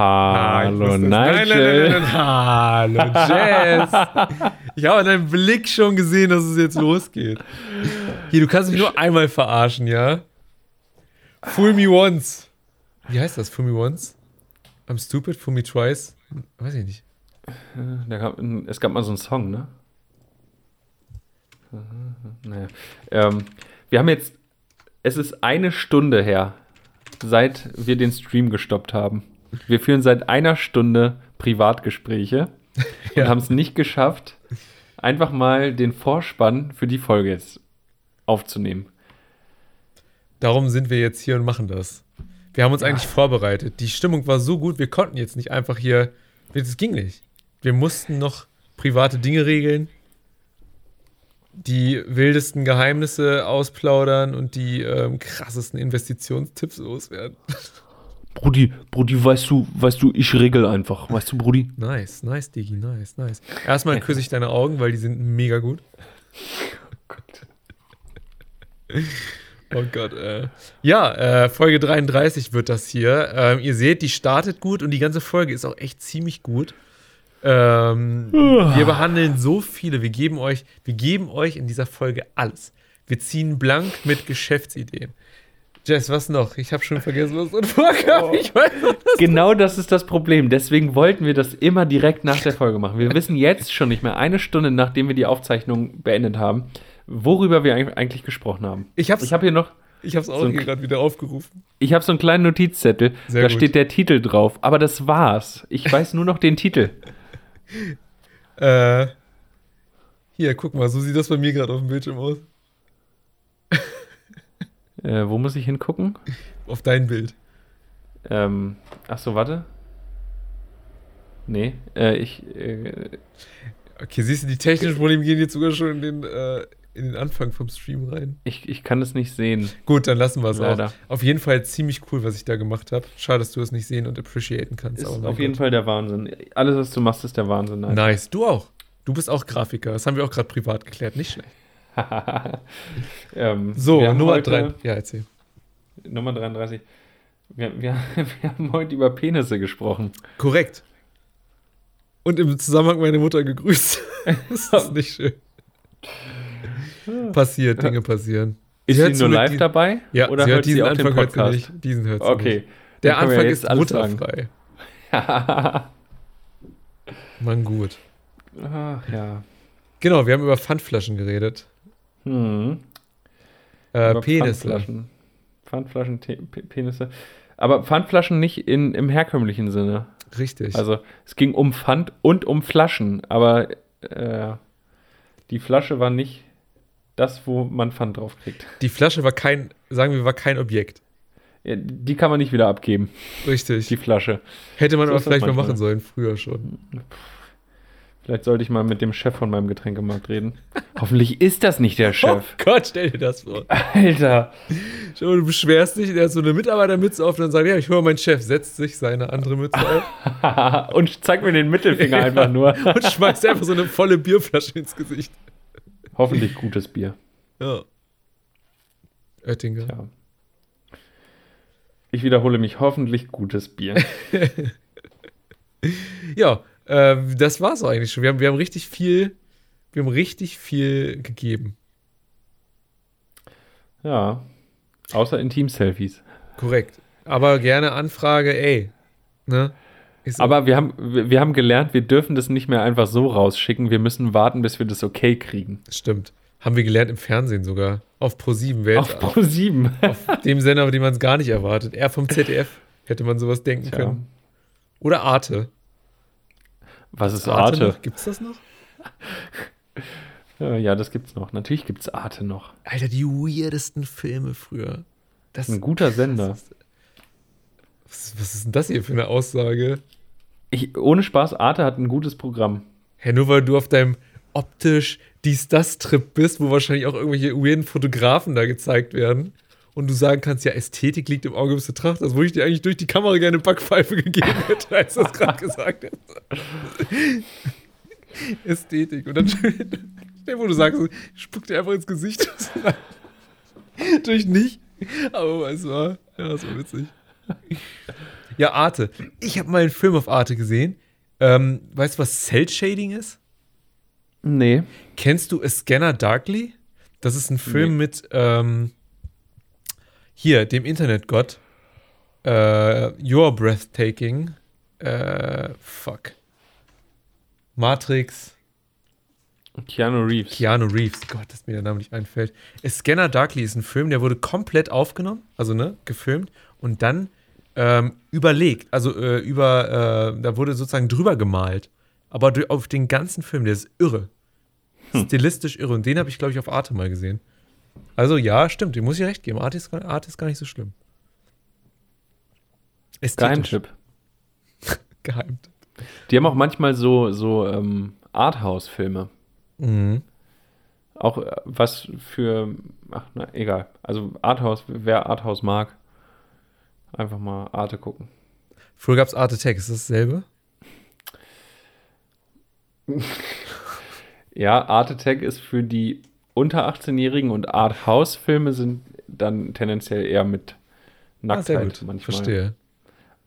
Hallo, nein, nein, nein, nein, Hallo, Jess. Ich habe an deinem Blick schon gesehen, dass es jetzt losgeht. Hier, du kannst mich nur einmal verarschen, ja? Fool me once. Wie heißt das? Fool me once? I'm stupid, fool me twice? Weiß ich nicht. Gab, es gab mal so einen Song, ne? Naja. Ähm, wir haben jetzt, es ist eine Stunde her, seit wir den Stream gestoppt haben. Wir führen seit einer Stunde Privatgespräche ja. und haben es nicht geschafft, einfach mal den Vorspann für die Folge jetzt aufzunehmen. Darum sind wir jetzt hier und machen das. Wir haben uns ja. eigentlich vorbereitet. Die Stimmung war so gut, wir konnten jetzt nicht einfach hier. Das ging nicht. Wir mussten noch private Dinge regeln, die wildesten Geheimnisse ausplaudern und die ähm, krassesten Investitionstipps loswerden. Brudi, Brudi, weißt du, weißt du, ich regel einfach. Weißt du, Brudi? Nice, nice, Digi, nice, nice. Erstmal küsse ich deine Augen, weil die sind mega gut. Oh Gott. Oh Gott, äh. Ja, äh, Folge 33 wird das hier. Ähm, ihr seht, die startet gut und die ganze Folge ist auch echt ziemlich gut. Ähm, wir behandeln so viele, wir geben euch, wir geben euch in dieser Folge alles. Wir ziehen blank mit Geschäftsideen. Jess, was noch? Ich habe schon vergessen, was drin vorkam. Oh. Ich weiß, was genau das ist das Problem. Deswegen wollten wir das immer direkt nach der Folge machen. Wir wissen jetzt schon nicht mehr, eine Stunde nachdem wir die Aufzeichnung beendet haben, worüber wir eigentlich gesprochen haben. Ich habe hab hier noch. Ich habe es auch so gerade wieder aufgerufen. Ich habe so einen kleinen Notizzettel. Sehr da gut. steht der Titel drauf. Aber das war's. Ich weiß nur noch den Titel. Äh, hier, guck mal, so sieht das bei mir gerade auf dem Bildschirm aus. Äh, wo muss ich hingucken? Auf dein Bild. Ähm, ach so, warte. Nee, äh, ich. Äh, okay, siehst du, die technischen Probleme gehen jetzt sogar schon in den, äh, in den Anfang vom Stream rein. Ich, ich kann es nicht sehen. Gut, dann lassen wir es auch. Auf jeden Fall ziemlich cool, was ich da gemacht habe. Schade, dass du es nicht sehen und appreciaten kannst. Ist auf jeden Fall der Wahnsinn. Alles, was du machst, ist der Wahnsinn. Nein. Nice, du auch. Du bist auch Grafiker. Das haben wir auch gerade privat geklärt. Nicht schlecht. ähm, so, Nummer 3. Ja, erzähl. Nummer 33. Wir, wir, wir haben heute über Penisse gesprochen. Korrekt. Und im Zusammenhang meine Mutter gegrüßt. das ist nicht schön. Passiert, Dinge passieren. Ist sie, sie nur live dabei? Ja, oder sie hört diesen sie auch Anfang den Podcast? Hört sie nicht. Diesen hört sie okay. nicht. Der Anfang ist mutterfrei. Mann, gut. Ach ja. Genau, wir haben über Pfandflaschen geredet. Hm. Äh, Penisse. Pfandflaschen. Pfandflaschen, Penisse. Aber Pfandflaschen nicht in, im herkömmlichen Sinne. Richtig. Also es ging um Pfand und um Flaschen, aber äh, die Flasche war nicht das, wo man Pfand drauf kriegt. Die Flasche war kein, sagen wir, war kein Objekt. Ja, die kann man nicht wieder abgeben. Richtig. Die Flasche. Hätte man so aber vielleicht mal machen sollen, früher schon. Vielleicht sollte ich mal mit dem Chef von meinem Getränkemarkt reden. Hoffentlich ist das nicht der Chef. Oh Gott, stell dir das vor. Alter. Schau du beschwerst dich, der hat so eine Mitarbeitermütze auf und dann sagt, ja, ich höre, mein Chef setzt sich seine andere Mütze auf. und zeigt mir den Mittelfinger ja. einfach nur. und schmeißt einfach so eine volle Bierflasche ins Gesicht. Hoffentlich gutes Bier. Ja. Oettinger. Tja. Ich wiederhole mich, hoffentlich gutes Bier. ja, äh, das war's eigentlich schon. Wir haben, wir haben richtig viel, wir haben richtig viel gegeben. Ja. Außer Intim-Selfies. Korrekt. Aber gerne Anfrage, ey. Ne? Aber wir haben, wir haben gelernt, wir dürfen das nicht mehr einfach so rausschicken. Wir müssen warten, bis wir das okay kriegen. Stimmt. Haben wir gelernt im Fernsehen sogar. Auf Pro7 Welt. Auf Pro7. auf dem Sender, den man es gar nicht erwartet. Er vom ZDF hätte man sowas denken Tja. können. Oder Arte. Was ist Arte? Arte? Gibt's das noch? ja, das gibt's noch. Natürlich gibt's Arte noch. Alter, die weirdesten Filme früher. Das ist ein guter Sender. Was, was ist denn das hier für eine Aussage? Ich, ohne Spaß, Arte hat ein gutes Programm. Hä, nur weil du auf deinem optisch dies-das-Trip bist, wo wahrscheinlich auch irgendwelche weirden Fotografen da gezeigt werden und du sagen kannst, ja, Ästhetik liegt im Auge des Betrachters, wo ich dir eigentlich durch die Kamera gerne Backpfeife gegeben hätte, als du das gerade gesagt hast. Ästhetik. Und dann, wo du sagst, spuck dir einfach ins Gesicht. durch nicht. Aber es war, ja, es war witzig. Ja, Arte. Ich habe mal einen Film auf Arte gesehen. Ähm, weißt du, was Cell Shading ist? Nee. Kennst du A Scanner Darkly? Das ist ein Film mit ähm, hier, dem Internetgott. Äh, You're Breathtaking. Äh, fuck. Matrix. Keanu Reeves. Keanu Reeves. Gott, dass mir der Name nicht einfällt. A Scanner Darkly ist ein Film, der wurde komplett aufgenommen, also ne, gefilmt und dann ähm, überlegt, also äh, über, äh, da wurde sozusagen drüber gemalt. Aber auf den ganzen Film, der ist irre. Stilistisch irre. Und den habe ich, glaube ich, auf Arte mal gesehen. Also ja, stimmt, dem muss ich recht geben. Arte ist, gar- Arte ist gar nicht so schlimm. Geheimtipp. Geheim. Die haben auch manchmal so, so ähm, Arthouse-Filme. Mhm. Auch äh, was für, ach, na, egal. Also Arthouse, wer Arthouse mag, einfach mal Arte gucken. Früher gab es Arte Tech, ist das dasselbe? Ja, Art Attack ist für die unter 18-Jährigen und Arthouse-Filme sind dann tendenziell eher mit Ah, sehr Nacktheit gut. manchmal. Verstehe.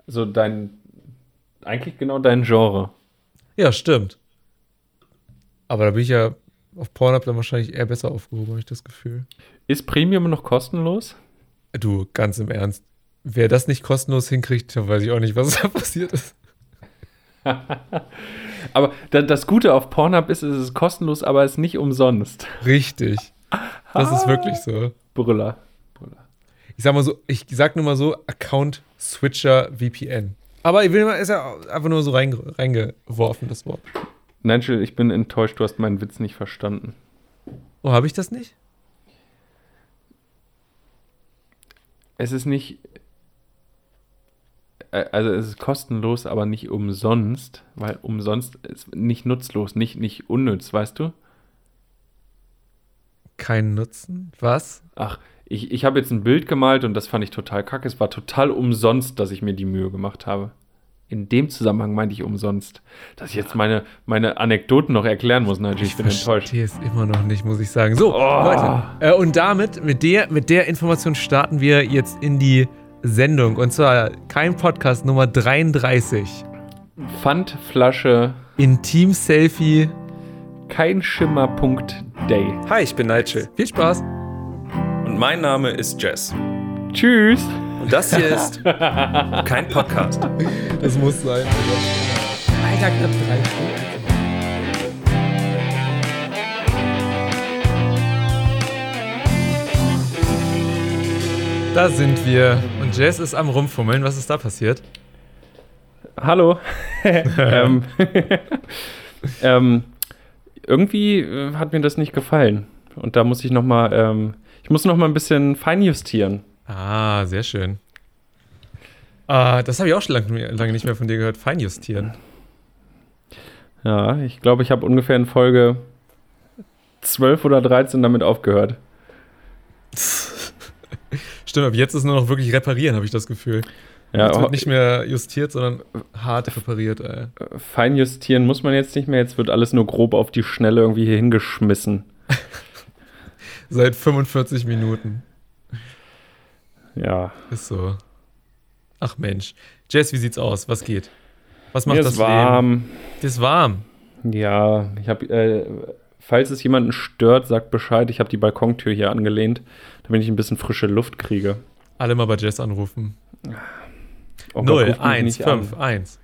So dein, eigentlich genau dein Genre. Ja, stimmt. Aber da bin ich ja auf Pornhub dann wahrscheinlich eher besser aufgehoben, habe ich das Gefühl. Ist Premium noch kostenlos? Du, ganz im Ernst. Wer das nicht kostenlos hinkriegt, weiß ich auch nicht, was da passiert ist. Aber da, das Gute auf Pornhub ist, es ist kostenlos, aber es ist nicht umsonst. Richtig. Das ist wirklich so. Brüller. Brüller. Ich sag mal so, ich sag nur mal so, Account Switcher VPN. Aber ich will mal, ist ja einfach nur so rein, reingeworfen, das Wort. Nigel, ich bin enttäuscht, du hast meinen Witz nicht verstanden. Oh, habe ich das nicht? Es ist nicht. Äh, Also es ist kostenlos, aber nicht umsonst, weil umsonst ist nicht nutzlos, nicht, nicht unnütz, weißt du? Kein Nutzen? Was? Ach, ich, ich habe jetzt ein Bild gemalt und das fand ich total kacke. Es war total umsonst, dass ich mir die Mühe gemacht habe. In dem Zusammenhang meinte ich umsonst. Dass ich jetzt meine, meine Anekdoten noch erklären muss, Nigel. Ich bin enttäuscht. verstehe es immer noch nicht, muss ich sagen. So, Oh. Leute. Äh, und damit, mit der, mit der Information starten wir jetzt in die Sendung. Und zwar kein Podcast Nummer 33. Pfandflasche, Intim-Selfie. kein Schimmer.day. Hi, ich bin Nigel Viel Spaß. und mein Name ist Jess. Tschüss. Und das hier ist kein Podcast. Das muss sein. Alter, knapp drei Stunden. Da sind wir. Jess ist am Rumfummeln. Was ist da passiert? Hallo. ähm, ähm, irgendwie äh, hat mir das nicht gefallen. Und da muss ich noch mal, ähm, ich muss noch mal ein bisschen feinjustieren. Ah, sehr schön. Ah, das habe ich auch schon lange, lange nicht mehr von dir gehört. Feinjustieren. Ja, ich glaube, ich habe ungefähr in Folge 12 oder 13 damit aufgehört. Stimmt, aber jetzt ist nur noch wirklich reparieren, habe ich das Gefühl. Ja, jetzt wird nicht mehr justiert, sondern hart repariert. Ey. feinjustieren muss man jetzt nicht mehr. Jetzt wird alles nur grob auf die Schnelle irgendwie hier hingeschmissen. Seit 45 Minuten. Ja, Ist so. Ach Mensch. Jess, wie sieht's aus? Was geht? Was macht mir das ist warm. Leben? Ist warm. Ja, ich habe, äh, falls es jemanden stört, sagt Bescheid. Ich habe die Balkontür hier angelehnt, damit ich ein bisschen frische Luft kriege. Alle mal bei Jess anrufen. Oh Gott, 0, ruft mich 1, nicht 5, an. 1.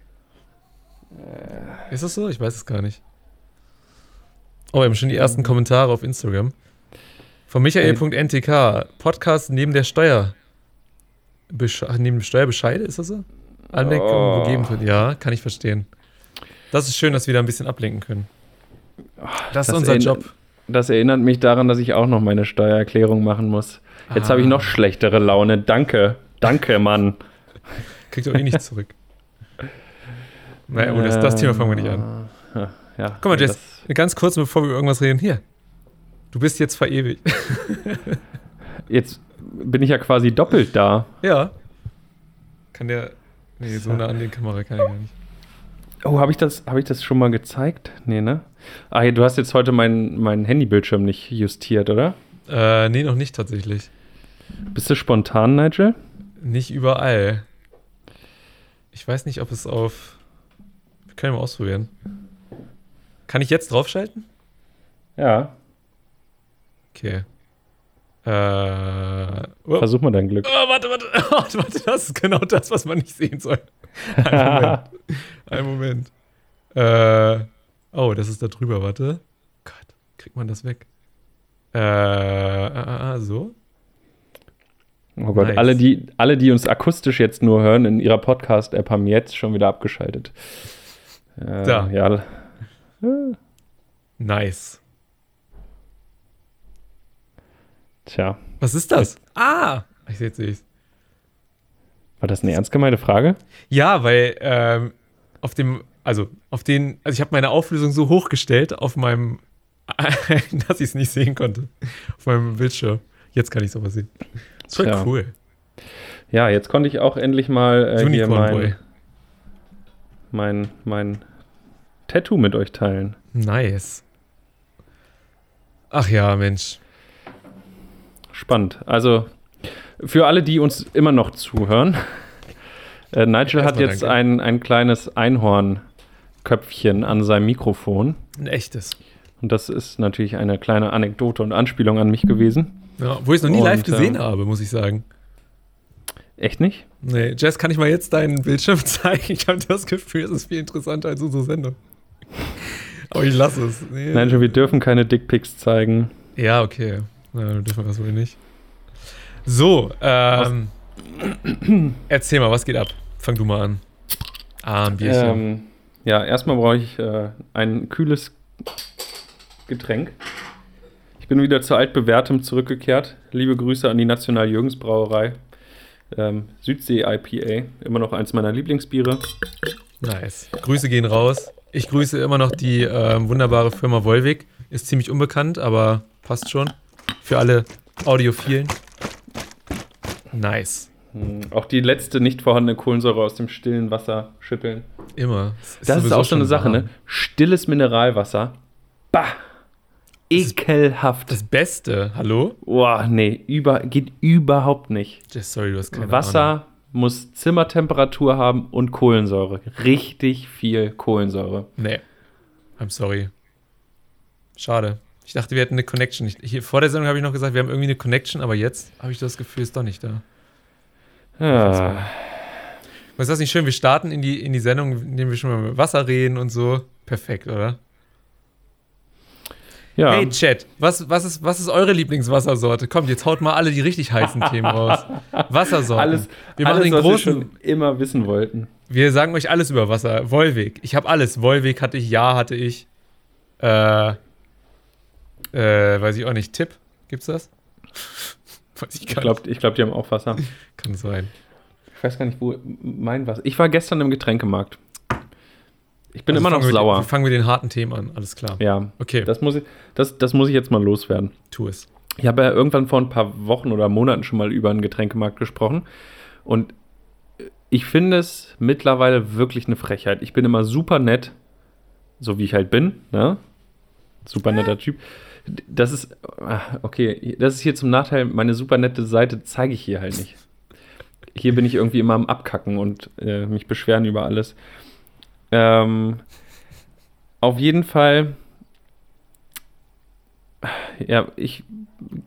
Ist das so? Ich weiß es gar nicht. Oh, wir haben schon die ersten Kommentare auf Instagram. Von michael.ntk. Podcast neben der Steuer. Besche neben dem Steuerbescheide, ist das so? Anmerkungen Oh. gegeben wird. Ja, kann ich verstehen. Das ist schön, dass wir da ein bisschen ablenken können. Das ist das unser erinnert- Job. Das erinnert mich daran, dass ich auch noch meine Steuererklärung machen muss. Jetzt Ah. habe ich noch schlechtere Laune. Danke. Danke, Mann. Kriegt auch eh nicht zurück. Naja, oh, das, das Thema fangen wir nicht an. Äh, Ja, Guck mal, Jess, ganz kurz, bevor wir über irgendwas reden. Hier. Du bist jetzt verewigt. Jetzt bin ich ja quasi doppelt da. ja. Kann der. Nee, so nah an die Kamera kann ich gar nicht. Oh, habe ich, das- hab ich das schon mal gezeigt? Nee, ne? Ah, du hast jetzt heute meinen meinen Handybildschirm nicht justiert, oder? Äh, nee, noch nicht tatsächlich. Bist du spontan, Nigel? Nicht überall. Ich weiß nicht, ob es auf. Wir können mal ausprobieren. Kann ich jetzt draufschalten? Ja, Okay. Äh. Oh, versuch mal dein Glück. oh, warte, warte, warte, warte, das ist genau das, was man nicht sehen soll. Einen Moment. Einen Moment. Äh. Oh, das ist da drüber, warte. Gott, kriegt man das weg? Äh, äh, äh, so? Oh Gott, Nice. alle, die, alle, die uns akustisch jetzt nur hören in ihrer Podcast-App, haben jetzt schon wieder abgeschaltet. Äh, Da. Ja, Nice. tja. Was ist das? Ah! Ich sehe es. War das eine ernst gemeinte Frage? Ja, weil ähm, auf dem, also auf den, also ich habe meine Auflösung so hochgestellt auf meinem, dass ich es nicht sehen konnte. Auf meinem Bildschirm. Jetzt kann ich sowas sehen. Das Tja. cool. Ja, jetzt konnte ich auch endlich mal äh, hier mein, Boy. mein, mein Tattoo mit euch teilen. Nice. Ach ja, Mensch. Spannend. Also für alle, die uns immer noch zuhören, äh, Nigel hat jetzt danke. ein, ein kleines Einhornköpfchen an seinem Mikrofon. Ein echtes. Und das ist natürlich eine kleine Anekdote und Anspielung an mich gewesen. Ja, wo ich es noch nie Und, live gesehen ähm, habe, muss ich sagen. Echt nicht? Nee, Jess, kann ich mal jetzt deinen Bildschirm zeigen? Ich habe das Gefühl, es ist viel interessanter als unsere Sendung. Aber ich lasse es. Nee. Nigel, wir dürfen keine Dickpics zeigen. Ja, okay. Na, dürfen wir das wohl nicht. So, ähm, erzähl mal, was geht ab? Fang du mal an. Ah, ein Bierchen. Ähm, ja, erstmal brauche ich äh, ein kühles Getränk. Ich bin wieder zu altbewährtem zurückgekehrt. Liebe Grüße an die National Jürgens Brauerei. Ähm, Südsee IPA, immer noch eins meiner Lieblingsbiere. Nice. Grüße gehen raus. Ich grüße immer noch die ähm, wunderbare Firma Volvic. Ist ziemlich unbekannt, aber passt schon. Für alle Audiophilen. Nice. Hm, auch die letzte nicht vorhandene Kohlensäure aus dem stillen Wasser schütteln. Immer. Das ist auch so eine schon Sache, ne? Stilles Mineralwasser. Bah! Ekelhaft. Das Beste, hallo? Boah, nee, über, geht überhaupt nicht. Just sorry, du hast keine Ahnung. Wasser muss Zimmertemperatur haben und Kohlensäure. Richtig viel Kohlensäure. Nee. I'm sorry. Schade. Ich dachte, wir hätten eine Connection. Ich, hier, vor der Sendung habe ich noch gesagt, wir haben irgendwie eine Connection, aber jetzt habe ich das Gefühl, ist doch nicht da. Ja, Was ist das nicht schön? Wir starten in die, in die Sendung, indem wir schon mal mit Wasser reden und so. Perfekt, oder? ja. Hey Chat, was, was, ist, was ist eure Lieblingswassersorte? Kommt, jetzt haut mal alle die richtig heißen Themen raus. Wassersorten. alles, wir machen alles den was großen. wir schon immer wissen wollten. Wir sagen euch alles über Wasser. Wolwig. Ich habe alles. Wolwig hatte ich, ja hatte ich. Äh, äh, weiß ich auch nicht. Tipp? Gibt's das? weiß ich Ich gar glaube, ich glaub, die haben auch Wasser. Kann sein. Ich weiß gar nicht, wo mein Wasser. Ich war gestern im Getränkemarkt. Ich bin Also immer noch sauer. Wir fangen wir den harten Themen an. Alles klar. Ja, Okay, das muss, ich, das, das muss ich jetzt mal loswerden. tu es. Ich habe ja irgendwann vor ein paar Wochen oder Monaten schon mal über einen Getränkemarkt gesprochen. Und ich finde es mittlerweile wirklich eine Frechheit. Ich bin immer super nett, so wie ich halt bin, ne? Super netter Typ. Das ist, ah, okay, das ist hier zum Nachteil, meine super nette Seite zeige ich hier halt nicht. Hier bin ich irgendwie immer am Abkacken und äh, mich beschweren über alles. Ähm, auf jeden Fall, ja, ich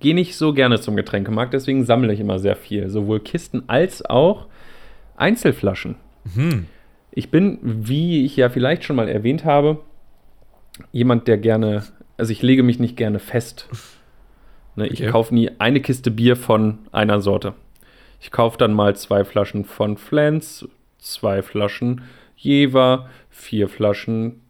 gehe nicht so gerne zum Getränkemarkt, deswegen sammle ich immer sehr viel. Sowohl Kisten als auch Einzelflaschen. Hm. Ich bin, wie ich ja vielleicht schon mal erwähnt habe, jemand, der gerne, also ich lege mich nicht gerne fest. Ne, ich Okay. kaufe nie eine Kiste Bier von einer Sorte. Ich kaufe dann mal zwei Flaschen von Flens, zwei Flaschen Jever, vier Flaschen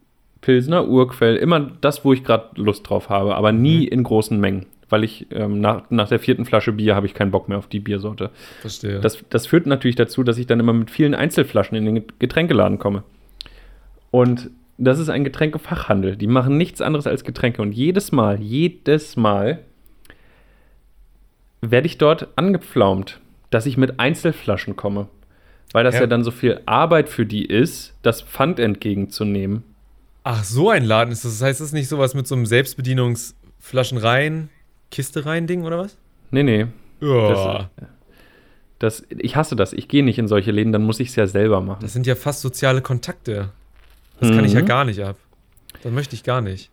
Pilsner Urquell, immer das, wo ich gerade Lust drauf habe, aber nie in großen Mengen, weil ich ähm, nach, nach der vierten Flasche Bier habe ich keinen Bock mehr auf die Biersorte. Verstehe. Das, das führt natürlich dazu, dass ich dann immer mit vielen Einzelflaschen in den Getränkeladen komme. Und das ist ein Getränkefachhandel. Die machen nichts anderes als Getränke. Und jedes Mal, jedes Mal werde ich dort angepflaumt, dass ich mit Einzelflaschen komme. Weil das Ja. ja, dann so viel Arbeit für die ist, das Pfand entgegenzunehmen. Ach, so ein Laden ist das. Das heißt, das ist nicht sowas mit so einem Selbstbedienungsflaschen rein, Kiste rein Ding oder was? Nee, nee. Ja. Das, ich hasse das. Ich gehe nicht in solche Läden, dann muss ich es ja selber machen. Das sind ja fast soziale Kontakte. Das kann ich ja Mhm. gar nicht ab. Das möchte ich gar nicht.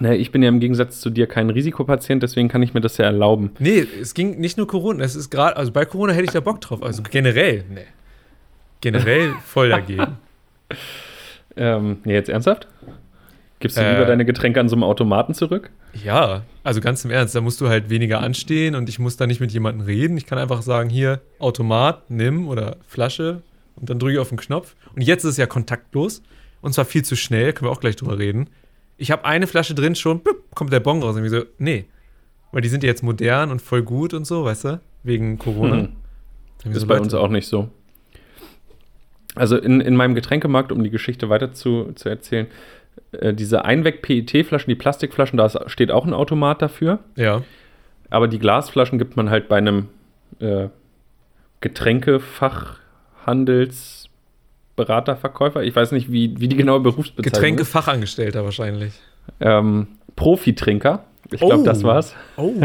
Ne, ich bin ja im Gegensatz zu dir kein Risikopatient, deswegen kann ich mir das ja erlauben. Nee, es ging nicht nur Corona. Es ist gerade, also bei Corona hätte ich da Bock drauf. Also generell, nee. Generell voll dagegen. Ähm, nee, jetzt ernsthaft? Gibst du Äh. lieber deine Getränke an so einem Automaten zurück? Ja, also ganz im Ernst, da musst du halt weniger anstehen und ich muss da nicht mit jemandem reden. Ich kann einfach sagen, hier, Automat, nimm oder Flasche und dann drücke ich auf den Knopf. Und jetzt ist es ja kontaktlos und zwar viel zu schnell, können wir auch gleich drüber reden. Ich habe eine Flasche drin, schon blub, kommt der Bon raus. Und ich so, nee, weil die sind ja jetzt modern und voll gut und so, weißt du, wegen Corona. Hm. Ist so, bei uns auch nicht so. Also in, in meinem Getränkemarkt, um die Geschichte weiter zu, zu erzählen, äh, diese Einweg-PET-Flaschen, die Plastikflaschen, da steht auch ein Automat dafür. Ja, Aber die Glasflaschen gibt man halt bei einem äh, Getränkefachhandelsberaterverkäufer. Ich weiß nicht, wie, wie die genaue Berufsbezeichnung ist. Getränkefachangestellter wahrscheinlich. Ähm, Profitrinker. Ich glaube, Oh. das war's. Oh.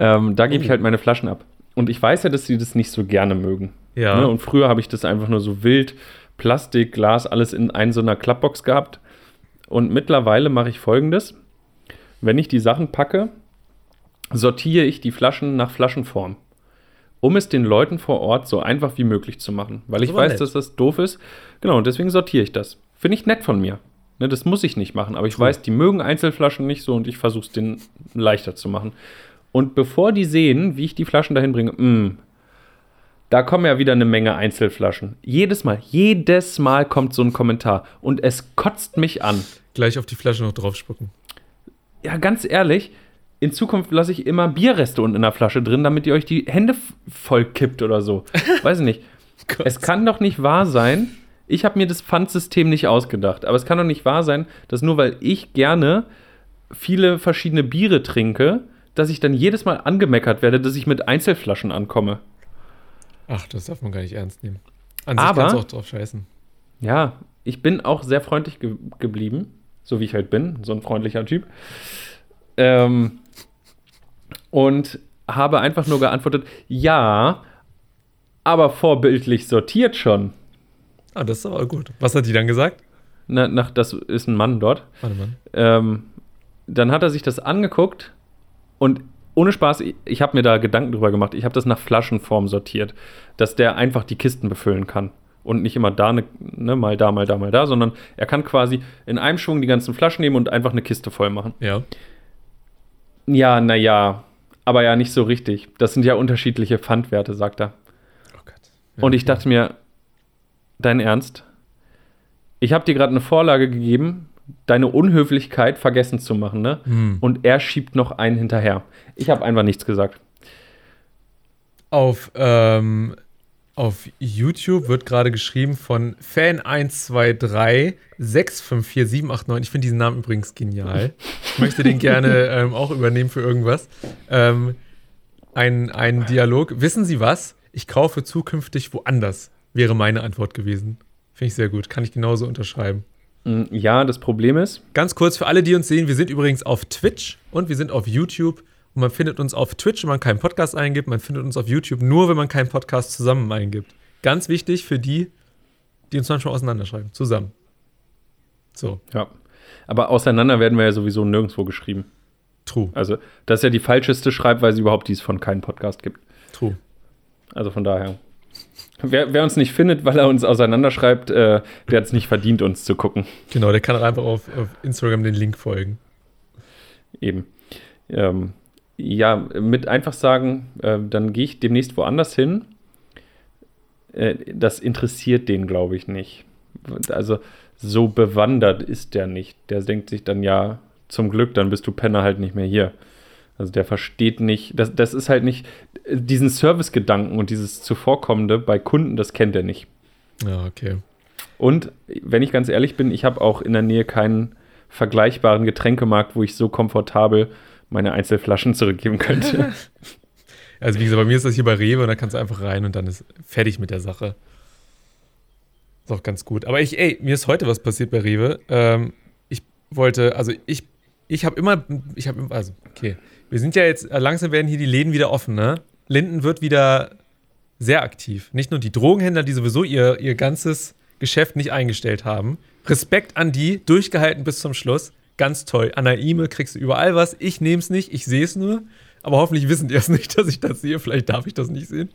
Ähm, da gebe ich Oh. halt meine Flaschen ab. Und ich weiß ja, dass sie das nicht so gerne mögen. Ja. Ne? Und früher habe ich das einfach nur so wild, Plastik, Glas, alles in ein so einer Klappbox gehabt. Und mittlerweile mache ich folgendes. Wenn ich die Sachen packe, sortiere ich die Flaschen nach Flaschenform. Um es den Leuten vor Ort so einfach wie möglich zu machen. Weil ich weiß, nett. dass das doof ist. Genau, und deswegen sortiere ich das. Finde ich nett von mir. Ne, das muss ich nicht machen. Aber ich True. weiß, die mögen Einzelflaschen nicht so und ich versuche es denen leichter zu machen. Und bevor die sehen, wie ich die Flaschen dahin bringe, mh, da kommen ja wieder eine Menge Einzelflaschen. Jedes Mal, jedes Mal kommt so ein Kommentar und es kotzt mich an. Gleich auf die Flasche noch drauf spucken. Ja, ganz ehrlich, in Zukunft lasse ich immer Bierreste unten in der Flasche drin, damit ihr euch die Hände voll kippt oder so. Weiß ich nicht. Es kann doch nicht wahr sein, ich habe mir das Pfandsystem nicht ausgedacht, aber es kann doch nicht wahr sein, dass nur weil ich gerne viele verschiedene Biere trinke, dass ich dann jedes Mal angemeckert werde, dass ich mit Einzelflaschen ankomme. Ach, das darf man gar nicht ernst nehmen. An sich Aber- kannst du auch drauf scheißen. Ja, ich bin auch sehr freundlich ge geblieben, so wie ich halt bin, so ein freundlicher Typ. Ähm, und habe einfach nur geantwortet, ja, aber vorbildlich sortiert schon. Ah, das ist aber gut. Was hat die dann gesagt? Na, nach, das ist ein Mann dort. Warte mal. Ähm, dann hat er sich das angeguckt und ohne Spaß, ich, ich habe mir da Gedanken drüber gemacht. Ich habe das nach Flaschenform sortiert, dass der einfach die Kisten befüllen kann. Und nicht immer da, ne, ne, mal da, mal da, mal da, sondern er kann quasi in einem Schwung die ganzen Flaschen nehmen und einfach eine Kiste voll machen. Ja. Ja, naja, aber ja nicht so richtig. Das sind ja unterschiedliche Pfandwerte, sagt er. Oh Gott. Und ich dachte mir, dein Ernst? Ich habe dir gerade eine Vorlage gegeben, deine Unhöflichkeit vergessen zu machen, ne? Hm. Und er schiebt noch einen hinterher. Ich habe einfach nichts gesagt. Auf, ähm, auf YouTube wird gerade geschrieben von Fan1236544789. Ich finde diesen Namen übrigens genial. Ich möchte den gerne ähm, auch übernehmen für irgendwas. Ähm, ein, ein Dialog. Wissen Sie was? Ich kaufe zukünftig woanders, wäre meine Antwort gewesen. Finde ich sehr gut. Kann ich genauso unterschreiben. Mm, Ja, das Problem ist, Ganz kurz für alle, die uns sehen, wir sind übrigens auf Twitch und wir sind auf YouTube. Und man findet uns auf Twitch, wenn man keinen Podcast eingibt. Man findet uns auf YouTube nur, wenn man keinen Podcast zusammen eingibt. Ganz wichtig für die, die uns manchmal auseinanderschreiben. Zusammen. So, ja. Aber auseinander werden wir ja sowieso nirgendwo geschrieben. true, Also, das ist ja die falscheste Schreibweise überhaupt, die es von keinem Podcast gibt. true. Also von daher. Wer, wer uns nicht findet, weil er uns auseinanderschreibt, äh, der hat es nicht verdient, uns zu gucken. Genau, der kann einfach auf, auf Instagram den Link folgen. Eben. Ähm, ja, mit einfach sagen, äh, dann gehe ich demnächst woanders hin. Äh, das interessiert den, glaube ich, nicht. Also so bewandert ist der nicht. Der denkt sich dann, ja, zum Glück, dann bist du Penner halt nicht mehr hier. Also der versteht nicht, das, das ist halt nicht, diesen Service-Gedanken und dieses Zuvorkommende bei Kunden, das kennt er nicht. Ja, okay. Und wenn ich ganz ehrlich bin, ich habe auch in der Nähe keinen vergleichbaren Getränkemarkt, wo ich so komfortabel meine Einzelflaschen zurückgeben könnte. Also wie gesagt, bei mir ist das hier bei Rewe und da kannst du einfach rein und dann ist fertig mit der Sache. Ist auch ganz gut. Aber ich, ey, mir ist heute was passiert bei Rewe. Ähm, ich wollte, also ich, ich habe immer, ich habe, also okay, wir sind ja jetzt, langsam werden hier die Läden wieder offen, ne? Linden wird wieder sehr aktiv. Nicht nur die Drogenhändler, die sowieso ihr, ihr ganzes Geschäft nicht eingestellt haben. Respekt an die, durchgehalten bis zum Schluss. Ganz toll. An der E-Mail kriegst du überall was. Ich nehme es nicht, ich sehe es nur. Aber hoffentlich wissen die es nicht, dass ich das sehe. Vielleicht darf ich das nicht sehen.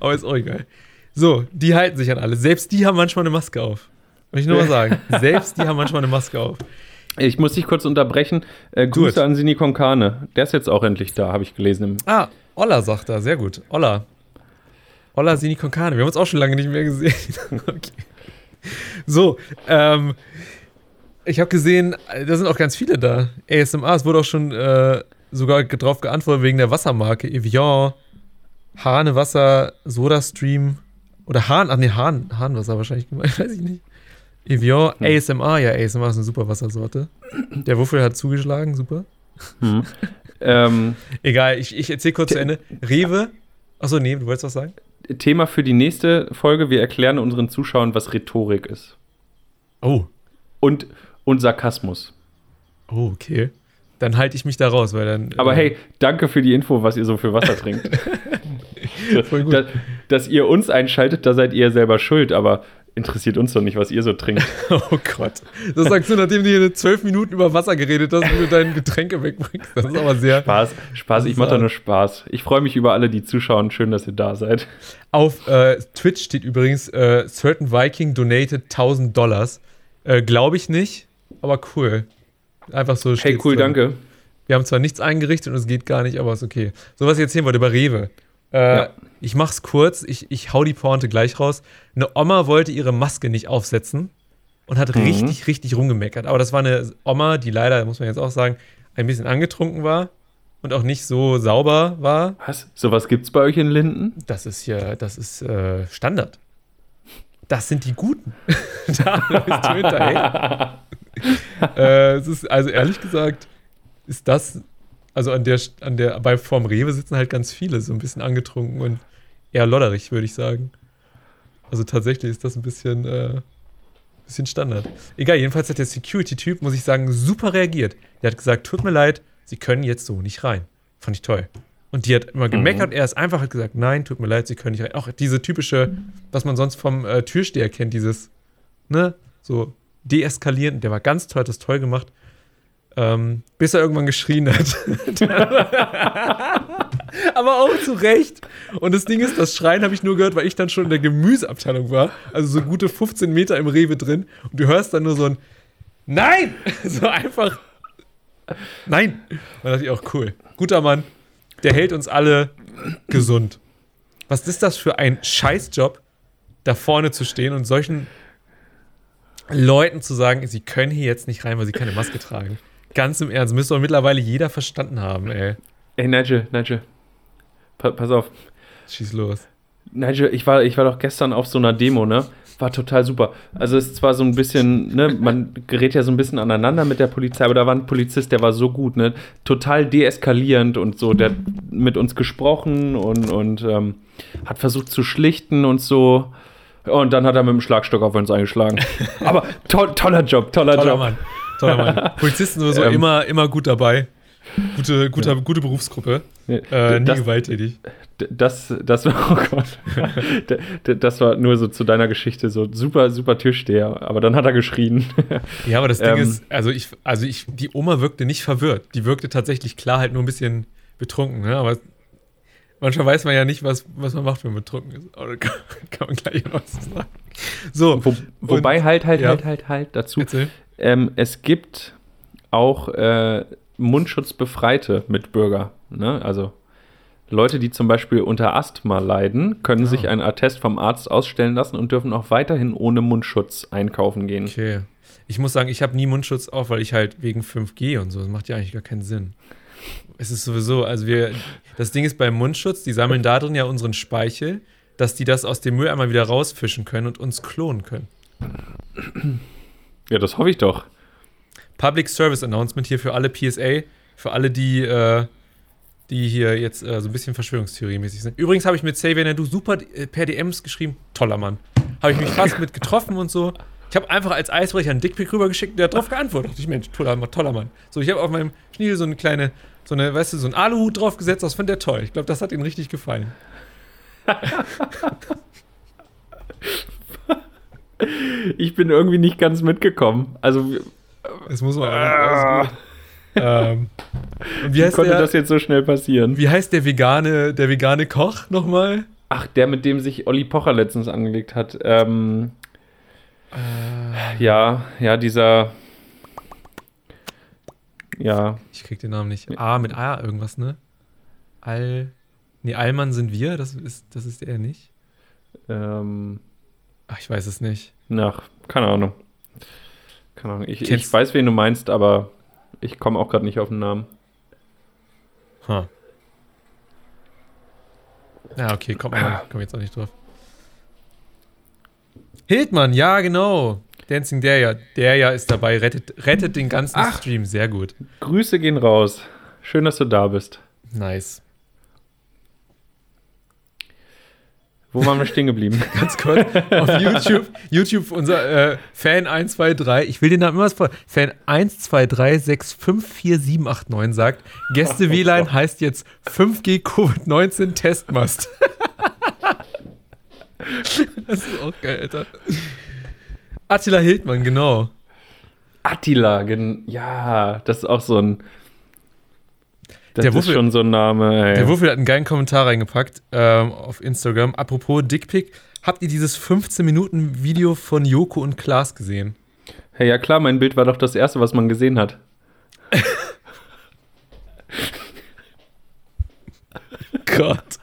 Aber ist auch egal. So, die halten sich an alle. Selbst die haben manchmal eine Maske auf. Will ich nur mal sagen. Selbst die haben manchmal eine Maske auf. Ich muss dich kurz unterbrechen. Äh, Grüße Gut. an Sini Konkane. Der ist jetzt auch endlich da, habe ich gelesen. Ah, Olla sagt er. Sehr gut. Olla. Olla Sini Konkane. Wir haben uns auch schon lange nicht mehr gesehen. okay. So, ähm, ich habe gesehen, da sind auch ganz viele da. ASMR, es wurde auch schon äh, sogar drauf geantwortet wegen der Wassermarke. Evian, Hahnewasser, Sodastream oder Hahn, ach nee, Hahn, Hahnwasser wahrscheinlich gemeint, weiß ich nicht. Evian, ASMR, ja, ASMR ist eine super Wassersorte. Der Wuffel hat zugeschlagen, super. ähm, Egal, ich, ich erzähle kurz zu Ende. Rewe, achso, nee, du wolltest was sagen? Thema für die nächste Folge. Wir erklären unseren Zuschauern, was Rhetorik ist. Oh, Und, und Sarkasmus. oh, okay. Dann halte ich mich da raus, weil dann. Aber äh, hey, danke für die Info, was ihr so für Wasser trinkt. Voll gut. dass, dass ihr uns einschaltet, da seid ihr selber schuld, aber interessiert uns doch nicht, was ihr so trinkt. Oh Gott. Das sagst du, nachdem du hier zwölf Minuten über Wasser geredet hast, wie du deine Getränke wegbringst. Das ist aber sehr. Spaß, Spaß, ich mache doch nur Spaß. Ich freue mich über alle, die zuschauen. Schön, dass ihr da seid. Auf äh, Twitch steht übrigens, äh, Certain Viking donated 1000 Dollars. Äh, Glaube ich nicht, aber cool. Einfach so Hey, cool, drin. danke. Wir haben zwar nichts eingerichtet und es geht gar nicht, aber ist okay. So, was ich erzählen wollte über Rewe. Äh, Ja. Ich mach's kurz, ich, ich hau die Pointe gleich raus. Eine Oma wollte ihre Maske nicht aufsetzen und hat Mhm. richtig, richtig rumgemeckert. Aber das war eine Oma, die leider, muss man jetzt auch sagen, ein bisschen angetrunken war und auch nicht so sauber war. Was? Sowas gibt's bei euch in Linden? Das ist hier, das ist äh, Standard. Das sind die Guten. da bist du hinterher. äh, es ist, also ehrlich gesagt, ist das, also an der, an der, bei vorm Rewe sitzen halt ganz viele, so ein bisschen angetrunken und eher lodderig, würde ich sagen. Also tatsächlich ist das ein bisschen, äh, bisschen Standard. Egal, jedenfalls hat der Security-Typ, muss ich sagen, super reagiert. Der hat gesagt, tut mir leid, Sie können jetzt so nicht rein. Fand ich toll. Und die hat immer gemeckert, er ist einfach hat gesagt, nein, tut mir leid, Sie können nicht rein. Auch diese typische, was man sonst vom äh, Türsteher kennt, dieses, ne, so deeskalieren. Der war ganz toll, hat das toll gemacht. Ähm, bis er irgendwann geschrien hat. Aber auch zu Recht. Und das Ding ist, das Schreien habe ich nur gehört, weil ich dann schon in der Gemüseabteilung war. Also so gute 15 Meter im Rewe drin. Und du hörst dann nur so ein Nein! So einfach. Nein! Da dachte ich auch, cool. Guter Mann. Der hält uns alle gesund. Was ist das für ein Scheißjob, da vorne zu stehen und solchen Leuten zu sagen, sie können hier jetzt nicht rein, weil sie keine Maske tragen. Ganz im Ernst, müsste doch mittlerweile jeder verstanden haben, ey. Ey, Nigel, Nigel. Pa pass auf. Schieß los. Nigel, ich war, ich war doch gestern auf so einer Demo, ne? War total super. Also es ist zwar so ein bisschen, ne, man gerät ja so ein bisschen aneinander mit der Polizei, aber da war ein Polizist, der war so gut, ne? Total deeskalierend und so. Der hat mit uns gesprochen und, und ähm, hat versucht zu schlichten und so. Und dann hat er mit dem Schlagstock auf uns eingeschlagen. aber toll, toller Job, toller, Toller Job. Mann. Toller Mann. Polizisten sowieso Ähm. immer, immer gut dabei. Gute, guter, gute Berufsgruppe. Äh, nie das, gewalttätig. Das, das war, oh Gott. Das war nur so zu deiner Geschichte so super, super Türsteher. Aber dann hat er geschrien. Ja, aber das Ding Ähm. ist, also ich, also ich, die Oma wirkte nicht verwirrt. Die wirkte tatsächlich klar halt nur ein bisschen betrunken, ne? Aber manchmal weiß man ja nicht, was, was man macht, wenn man betrunken ist. Da kann, kann man gleich noch was sagen. So, Wo, wobei halt, halt, ja. halt, halt, halt dazu. Ähm, es gibt auch äh, Mundschutzbefreite Mitbürger. Ne? Also Leute, die zum Beispiel unter Asthma leiden, können Ah. sich einen Attest vom Arzt ausstellen lassen und dürfen auch weiterhin ohne Mundschutz einkaufen gehen. Okay. Ich muss sagen, ich habe nie Mundschutz auf, weil ich halt wegen 5G und so, das macht ja eigentlich gar keinen Sinn. Es ist sowieso, also wir, das Ding ist beim Mundschutz, die sammeln da drin ja unseren Speichel, dass die das aus dem Mülleimer wieder rausfischen können und uns klonen können. Ja, das hoffe ich doch. Public Service Announcement hier für alle PSA, für alle, die, äh, die hier jetzt äh, so ein bisschen Verschwörungstheorie-mäßig sind. Übrigens habe ich mit Xavier Nadu super äh, per DMs geschrieben. Toller Mann. Habe ich mich fast mit getroffen und so. Ich habe einfach als Eisbrecher einen Dickpick rübergeschickt, der hat darauf geantwortet. Ich, Mensch, toller, Mann, toller Mann. So, ich habe auf meinem Schniedel so eine kleine, so eine, weißt du, so einen Aluhut draufgesetzt, das fand der toll. Ich glaube, das hat ihm richtig gefallen. Ich bin irgendwie nicht ganz mitgekommen. Also, Das muss man alles gut. Ähm, wie heißt, konnte der, das jetzt so schnell passieren? wie heißt der vegane, der vegane Koch nochmal? Ach, der, mit dem sich Olli Pocher letztens angelegt hat. Ähm, ja, ja, dieser. Ja, Ich krieg den Namen nicht. A mit A irgendwas, ne? Al. Nee, Allmann sind wir, das ist, das ist er nicht. ähm, Ach, ich weiß es nicht. nach, keine Ahnung. Keine Ahnung. Ich, ich weiß, wen du meinst, aber ich komme auch gerade nicht auf den Namen. Ha. Ja, okay, komm, mal, komm jetzt auch nicht drauf. Hildmann, ja, genau. Dancing Derja. Derja ist dabei, rettet, rettet den ganzen Ach. Stream. Sehr gut. Grüße gehen raus. Schön, dass du da bist. Nice. Wo waren wir stehen geblieben? Ganz kurz, auf YouTube, YouTube unser äh, Fan 123, ich will den Namen immer was vor, Fan 123654789 sagt, Gäste WLAN heißt jetzt 5G Covid-19 Testmast. das ist auch geil, Alter. Attila Hildmann, genau. Attila, gen ja, das ist auch so ein. Das Der ist Wuffel- schon so ein Name. Ey. Der Wuffel hat einen geilen Kommentar reingepackt ähm, auf Instagram. Apropos Dickpick, habt ihr dieses 15-Minuten-Video von Joko und Klaas gesehen? Hey, ja klar, mein Bild war doch das erste, was man gesehen hat. Gott.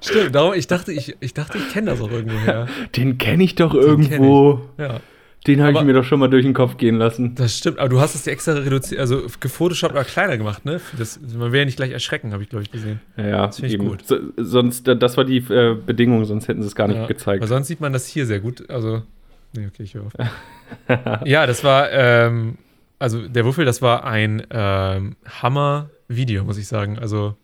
Stimmt, darum, ich dachte, ich, ich dachte, ich kenne das auch irgendwoher. Den kenne ich doch kenn irgendwo. Ja, Den habe ich mir doch schon mal durch den Kopf gehen lassen. das stimmt. Aber du hast es dir extra reduziert, also gefotoshoppt oder kleiner gemacht, ne? Das, man will ja nicht gleich erschrecken, habe ich, glaube ich, gesehen. Ja, ja, Das find ich gut. So, sonst, da- das war die äh, Bedingung, sonst hätten sie es gar nicht ja. gezeigt. Aber sonst sieht man das hier sehr gut. Also, nee, okay, ich höre auf. ja, das war, ähm, also der Wuffel, das war ein ähm, Hammer-Video, muss ich sagen. Also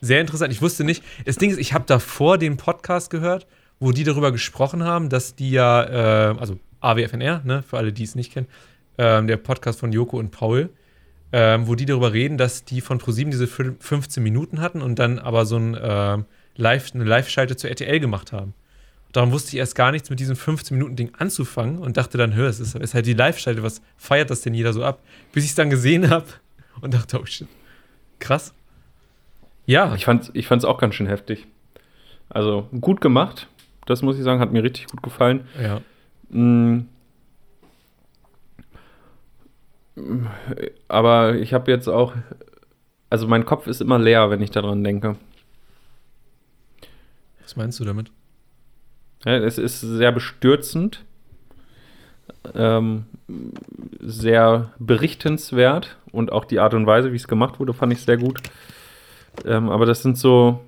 sehr interessant. Ich wusste nicht, das Ding ist, ich habe davor den Podcast gehört, wo die darüber gesprochen haben, dass die ja, äh, also AWFNR, ne, für alle, die es nicht kennen, ähm, der Podcast von Joko und Paul, ähm, wo die darüber reden, dass die von ProSieben diese fün- 15 Minuten hatten und dann aber so ein, ähm, Live, eine Live-Schalte zu RTL gemacht haben. Darum wusste ich erst gar nichts mit diesem 15-Minuten-Ding anzufangen und dachte dann, hör, es ist, ist halt die Live-Schalte, was feiert das denn jeder so ab? Bis ich es dann gesehen habe und dachte, oh shit. Krass. Ja, Ich fand es ich fand's auch ganz schön heftig. Also gut gemacht, das muss ich sagen, hat mir richtig gut gefallen. ja. Mm. Aber ich habe jetzt auch, also mein Kopf ist immer leer, wenn ich daran denke. Was meinst du damit? Ja, es ist sehr bestürzend, ähm, sehr berichtenswert und auch die Art und Weise, wie es gemacht wurde, fand ich sehr gut. Ähm, aber das sind so,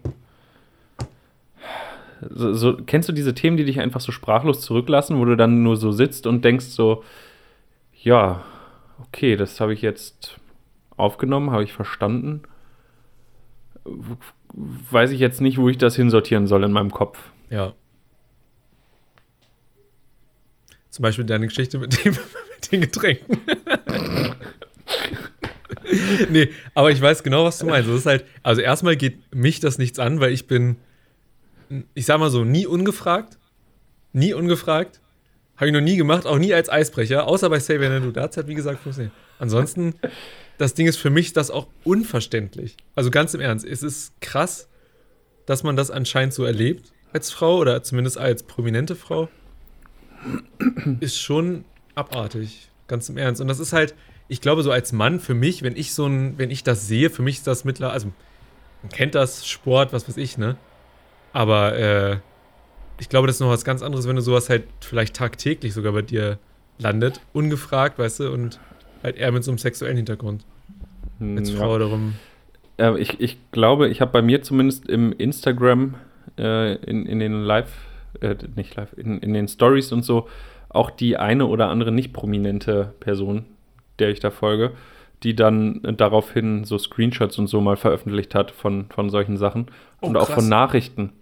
so, so, kennst du diese Themen, die dich einfach so sprachlos zurücklassen, wo du dann nur so sitzt und denkst so, ja, okay, das habe ich jetzt aufgenommen, habe ich verstanden. Weiß ich jetzt nicht, wo ich das hinsortieren soll in meinem Kopf. Ja. Zum Beispiel deine Geschichte mit, dem, mit den Getränken. nee, aber ich weiß genau, was du meinst. Das ist halt, also erstmal geht mich das nichts an, weil ich bin, ich sag mal so, nie ungefragt. Nie ungefragt. Habe ich noch nie gemacht, auch nie als Eisbrecher, außer bei Xavier Naidoo. Da hat es halt, wie gesagt, funktioniert. Ansonsten, das Ding ist für mich das auch unverständlich. Also ganz im Ernst, es ist krass, dass man das anscheinend so erlebt als Frau oder zumindest als prominente Frau. Ist schon abartig, ganz im Ernst. Und das ist halt, ich glaube, so als Mann für mich, wenn ich so ein, wenn ich das sehe, für mich ist das mittlerweile, also man kennt das, Sport, was weiß ich, ne? Aber äh, ich glaube, das ist noch was ganz anderes, wenn du sowas halt vielleicht tagtäglich sogar bei dir landet, ungefragt, weißt du, und halt eher mit so einem sexuellen Hintergrund als Ja. Frau darum. Äh, ich, ich glaube, ich habe bei mir zumindest im Instagram äh, in, in den Live, äh, nicht Live, in, in den Stories und so auch die eine oder andere nicht prominente Person, der ich da folge, die dann daraufhin so Screenshots und so mal veröffentlicht hat von, von solchen Sachen Oh, und auch krass. von Nachrichten.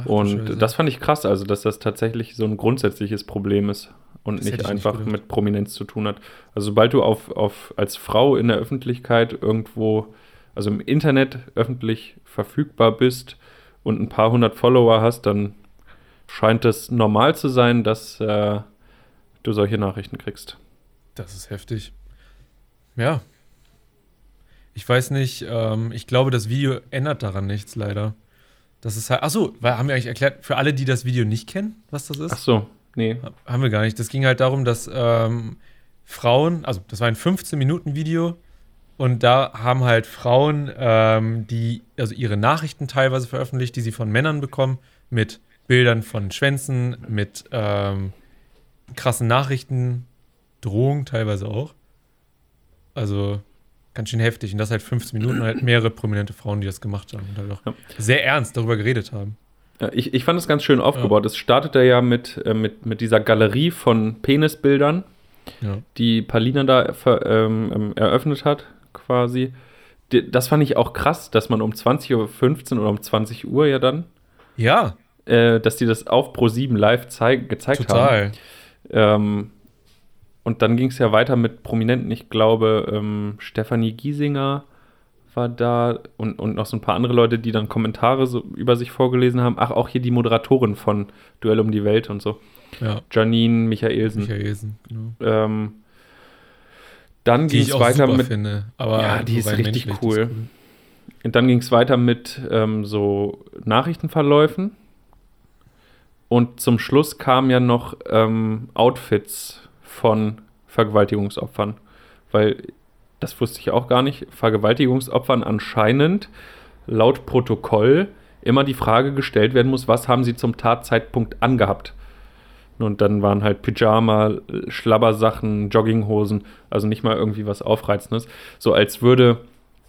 Ach, Und Scheiße. das fand ich krass, also dass das tatsächlich so ein grundsätzliches Problem ist und Das nicht ich nicht einfach gedacht. mit Prominenz zu tun hat. Also sobald du auf, auf als Frau in der Öffentlichkeit irgendwo, also im Internet öffentlich verfügbar bist und ein paar hundert Follower hast, dann scheint es normal zu sein, dass äh, du solche Nachrichten kriegst. Das ist heftig. Ja. Ich weiß nicht, ähm, ich glaube, das Video ändert daran nichts, leider. Das ist halt. Achso, haben wir eigentlich erklärt, für alle, die das Video nicht kennen, was das ist? Ach so, nee. Haben wir gar nicht. Das ging halt darum, dass ähm, Frauen, also das war ein 15-Minuten-Video, und da haben halt Frauen, ähm, die also ihre Nachrichten teilweise veröffentlicht, die sie von Männern bekommen, mit Bildern von Schwänzen, mit ähm, krassen Nachrichten, Drohungen teilweise auch. Also ganz schön heftig. Und das halt 15 Minuten, halt mehrere prominente Frauen, die das gemacht haben und halt auch ja. sehr ernst darüber geredet haben. Ja, ich, ich fand es ganz schön aufgebaut. Es ja. startete ja mit, äh, mit, mit dieser Galerie von Penisbildern, die Palina da ähm, ähm, eröffnet hat, quasi. Das fand ich auch krass, dass man um 20.15 Uhr oder um 20 Uhr ja dann. Ja. Äh, dass die das auf Pro 7 live gezeigt Total. haben. Ähm, und dann ging es ja weiter mit Prominenten. Ich glaube, ähm, Stefanie Giesinger war da und, und noch so ein paar andere Leute, die dann Kommentare so über sich vorgelesen haben. Ach, auch hier die Moderatorin von Duell um die Welt und so. Ja. Janine Michaelsen. Michaelsen, genau. Ähm, dann ging es weiter mit. Finde, ja, die ist richtig cool. ist cool. Und dann ging es weiter mit ähm, so Nachrichtenverläufen. Und zum Schluss kamen ja noch ähm, Outfits von Vergewaltigungsopfern. Weil, das wusste ich auch gar nicht, Vergewaltigungsopfern anscheinend laut Protokoll immer die Frage gestellt werden muss, was haben sie zum Tatzeitpunkt angehabt? Und dann waren halt Pyjama, Schlabbersachen, Jogginghosen, also nicht mal irgendwie was Aufreizendes. So als würde,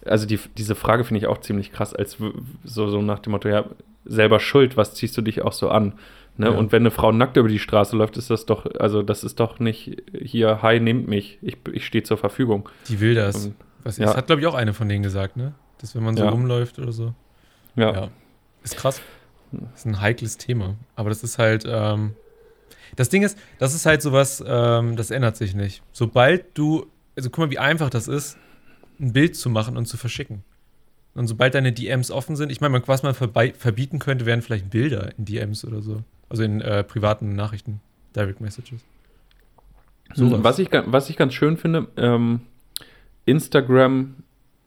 also die, diese Frage finde ich auch ziemlich krass, als so, so nach dem Motto, ja, selber schuld, was ziehst du dich auch so an? Ne? Ja. Und wenn eine Frau nackt über die Straße läuft, ist das doch, also das ist doch nicht hier, hi, nehmt mich, ich, ich stehe zur Verfügung. Die will das. Und, Was, ja. Das hat, glaube ich, auch eine von denen gesagt, ne? Dass wenn man so ja. rumläuft oder so. Ja. ja. Ist krass. Das ist ein heikles Thema. Aber das ist halt, ähm, das Ding ist, das ist halt sowas, ähm, das ändert sich nicht. Sobald du, also guck mal, wie einfach das ist, ein Bild zu machen und zu verschicken. Und sobald deine DMs offen sind, ich meine, was man verbieten könnte, wären vielleicht Bilder in DMs oder so. Also in äh, privaten Nachrichten, Direct Messages. So was, ich, was ich ganz schön finde, ähm, Instagram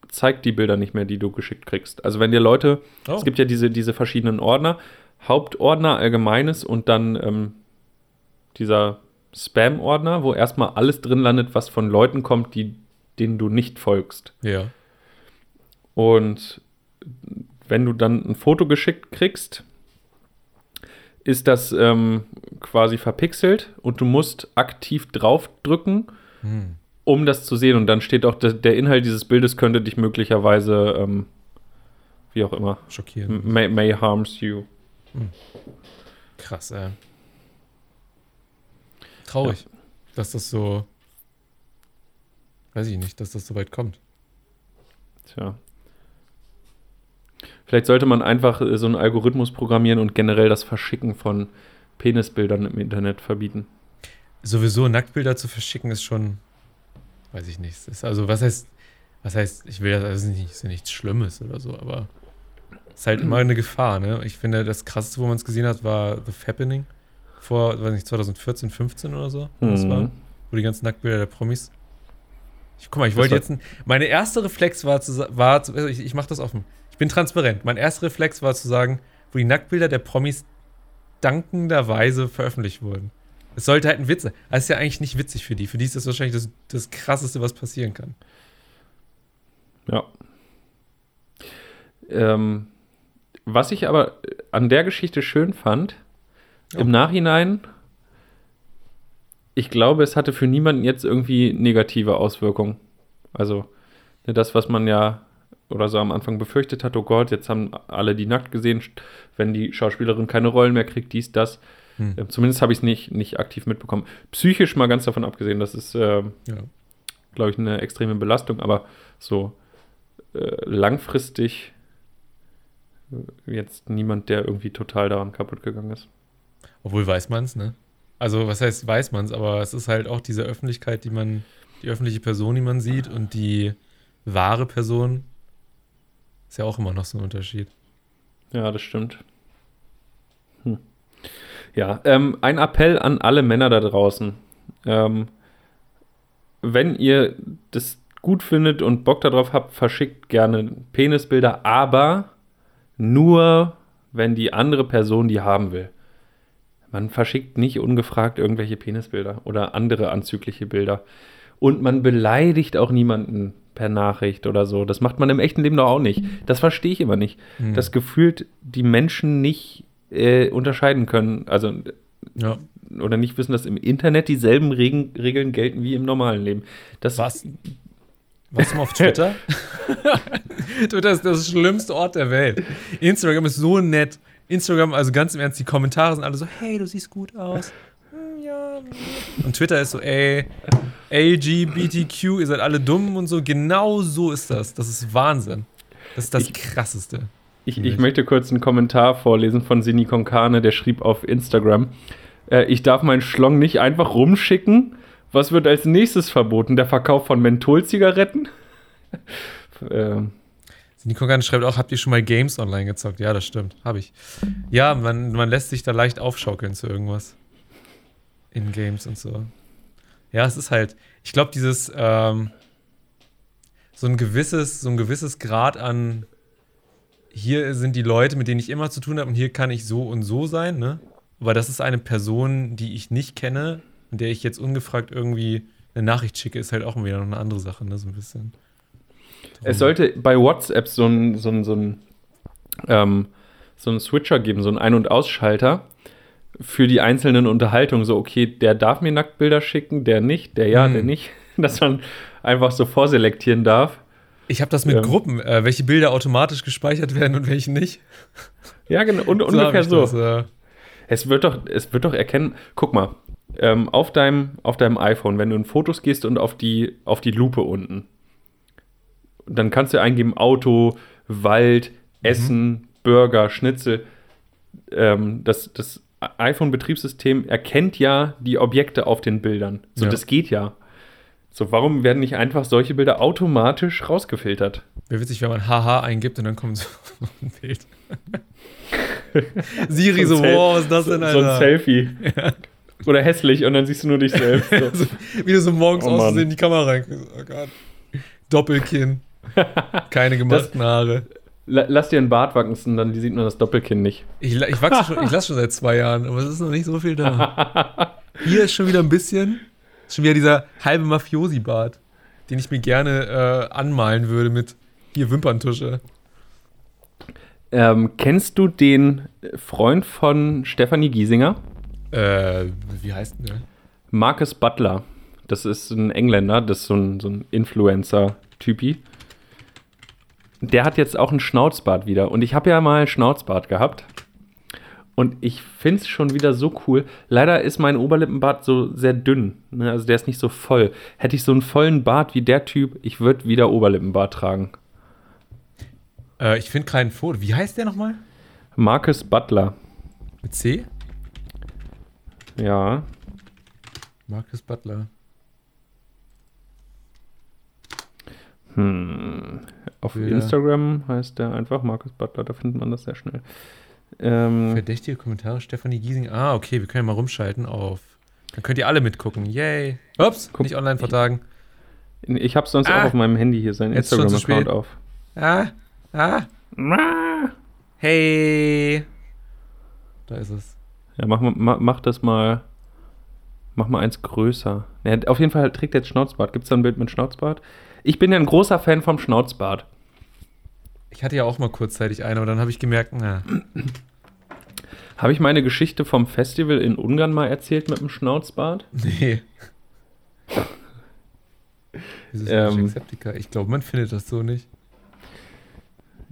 zeigt die Bilder nicht mehr, die du geschickt kriegst. Also wenn dir Leute, oh. es gibt ja diese, diese verschiedenen Ordner, Hauptordner, Allgemeines und dann ähm, dieser Spam-Ordner, wo erstmal alles drin landet, was von Leuten kommt, die, denen du nicht folgst. Ja. Und wenn du dann ein Foto geschickt kriegst, ist das ähm, quasi verpixelt und du musst aktiv draufdrücken, hm. um das zu sehen. Und dann steht auch, der, der Inhalt dieses Bildes könnte dich möglicherweise, ähm, wie auch immer, schockieren. May, may harms you. Hm. Krass, ey. Traurig, ja. dass das so, weiß ich nicht, dass das so weit kommt. Tja. Vielleicht sollte man einfach äh, so einen Algorithmus programmieren und generell das Verschicken von Penisbildern im Internet verbieten. Sowieso Nacktbilder zu verschicken ist schon, weiß ich nicht. Ist also, was heißt, was heißt, ich will das, also nicht, ist ja nichts Schlimmes oder so, aber es ist halt immer eine Gefahr, ne? Ich finde, das krasseste, wo man es gesehen hat, war The Fappening vor, weiß nicht, 2014, 15 oder so, mhm. das war, wo die ganzen Nacktbilder der Promis. Ich, guck mal, ich wollte jetzt, ein, meine erste Reflex war zu, war zu, ich, ich mach das offen. Ich bin transparent. Mein erster Reflex war zu sagen, wo die Nacktbilder der Promis dankenderweise veröffentlicht wurden. Es sollte halt ein Witz sein. Das ist ja eigentlich nicht witzig für die. Für die ist das wahrscheinlich das, das Krasseste, was passieren kann. Ja. Ähm, was ich aber an der Geschichte schön fand, oh. im Nachhinein, ich glaube, es hatte für niemanden jetzt irgendwie negative Auswirkungen. Also, ne, das, was man ja oder so am Anfang befürchtet hat, oh Gott, jetzt haben alle die nackt gesehen, wenn die Schauspielerin keine Rollen mehr kriegt, dies, das. Hm. Äh, zumindest habe ich es nicht, nicht aktiv mitbekommen. Psychisch mal ganz davon abgesehen, das ist, äh, ja. glaube ich, eine extreme Belastung, aber so äh, langfristig äh, jetzt niemand, der irgendwie total daran kaputt gegangen ist. Obwohl weiß man es, ne? Also, was heißt weiß man es, aber es ist halt auch diese Öffentlichkeit, die man, die öffentliche Person, die man sieht und die wahre Person, ist ja auch immer noch so ein Unterschied. Ja, das stimmt. Hm. Ja, ähm, ein Appell an alle Männer da draußen. Ähm, wenn ihr das gut findet und Bock darauf habt, verschickt gerne Penisbilder, aber nur, wenn die andere Person die haben will. Man verschickt nicht ungefragt irgendwelche Penisbilder oder andere anzügliche Bilder. Und man beleidigt auch niemanden per Nachricht oder so. Das macht man im echten Leben doch auch nicht. Das verstehe ich immer nicht. Mhm. Dass gefühlt die Menschen nicht äh, unterscheiden können. Also Ja. oder nicht wissen, dass im Internet dieselben Regen, Regeln gelten wie im normalen Leben. Das Was? Warst du mal auf Twitter? Twitter ist das schlimmste Ort der Welt. Instagram ist so nett. Instagram, also ganz im Ernst, die Kommentare sind alle so, hey, du siehst gut aus. Ja. Und Twitter ist so, ey, LGBTQ, ihr seid alle dumm und so. Genau so ist das. Das ist Wahnsinn. Das ist das Ich- Krasseste. Ich, ich möchte kurz einen Kommentar vorlesen von Sini Konkane, der schrieb auf Instagram: äh, Ich darf meinen Schlong nicht einfach rumschicken. Was wird als nächstes verboten? Der Verkauf von Mentholzigaretten? ähm, Nico Gans schreibt auch, habt ihr schon mal Games online gezockt? Ja, das stimmt. Habe ich. Ja, man, man lässt sich da leicht aufschaukeln zu irgendwas. In Games und so. Ja, es ist halt, ich glaube, dieses, ähm, so ein gewisses, so ein gewisses Grad an, hier sind die Leute, mit denen ich immer zu tun habe und hier kann ich so und so sein, ne? Aber das ist eine Person, die ich nicht kenne, in der ich jetzt ungefragt irgendwie eine Nachricht schicke, ist halt auch wieder noch eine andere Sache, ne? So ein bisschen. Es sollte bei WhatsApp so ein, so ein, so ein, ähm, so einen Switcher geben, so einen Ein- und Ausschalter für die einzelnen Unterhaltungen. So, okay, der darf mir Nacktbilder schicken, der nicht, der ja, Hm. der nicht. Dass man einfach so vorselektieren darf. Ich habe das mit Ja. Gruppen, äh, welche Bilder automatisch gespeichert werden und welche nicht. Ja, genau, un hab ungefähr so. Das, äh, Es wird doch, es wird doch erkennen, guck mal, ähm, auf, deinem, auf deinem iPhone, wenn du in Fotos gehst und auf die, auf die Lupe unten, dann kannst du eingeben Auto, Wald, Essen, Burger, Schnitzel. Ähm, das das iPhone-Betriebssystem erkennt ja die Objekte auf den Bildern. So, Ja. das geht ja. So, warum werden nicht einfach solche Bilder automatisch rausgefiltert? Wäre witzig, wenn man Haha eingibt und dann kommt so ein Bild. Siri so, So wow, was ist das denn, so Alter? ein Selfie. Oder hässlich und dann siehst du nur dich selbst. So. so, wie du so morgens Oh, aus Mann. Versehen in die Kamera reinguckst. Oh Gott. Doppelkinn. Keine gemachten Haare. La- Lass dir einen Bart wachsen, dann sieht man das Doppelkinn nicht. Ich, ich wachse schon, ich lasse schon seit zwei Jahren, aber es ist noch nicht so viel da. Hier ist schon wieder ein bisschen, ist schon wieder dieser halbe Mafiosi-Bart, den ich mir gerne äh, anmalen würde mit hier Wimperntusche. Ähm, kennst du den Freund von Stefanie Giesinger? Äh, wie heißt denn der? Marcus Butler. Das ist ein Engländer, das ist so ein, so ein Influencer-Typi. Der hat jetzt auch einen Schnauzbart wieder. Und ich habe ja mal einen Schnauzbart gehabt. Und ich finde es schon wieder so cool. Leider ist mein Oberlippenbart so sehr dünn. Ne? Also der ist nicht so voll. Hätte ich so einen vollen Bart wie der Typ, ich würde wieder Oberlippenbart tragen. Äh, ich finde kein Foto. Wie heißt der nochmal? Marcus Butler. Mit C? Ja. Marcus Butler. Hm. Auf Bilder. Instagram heißt der einfach Markus Butler, da findet man das sehr schnell. Ähm, Verdächtige Kommentare, Stefanie Giesing. Ah, okay, wir können ja mal rumschalten auf. Dann könnt ihr alle mitgucken. Yay. Ups, Guck. nicht online vertagen. ich habe sonst Ah. auch auf meinem Handy hier seinen Instagram-Account auf. Ah, ah, Ah. hey. Da ist es. Ja, mach, mal- ma, mach das mal. Mach mal eins größer. Ja, auf jeden Fall trägt er jetzt Schnauzbart. Gibt es da ein Bild mit Schnauzbart? Ich bin ja ein großer Fan vom Schnauzbart. Ich hatte ja auch mal kurzzeitig eine, aber dann habe ich gemerkt, na, Habe ich meine Geschichte vom Festival in Ungarn mal erzählt mit dem Schnauzbart? nee. Wieso ist Ähm. Ich glaube, man findet das so nicht.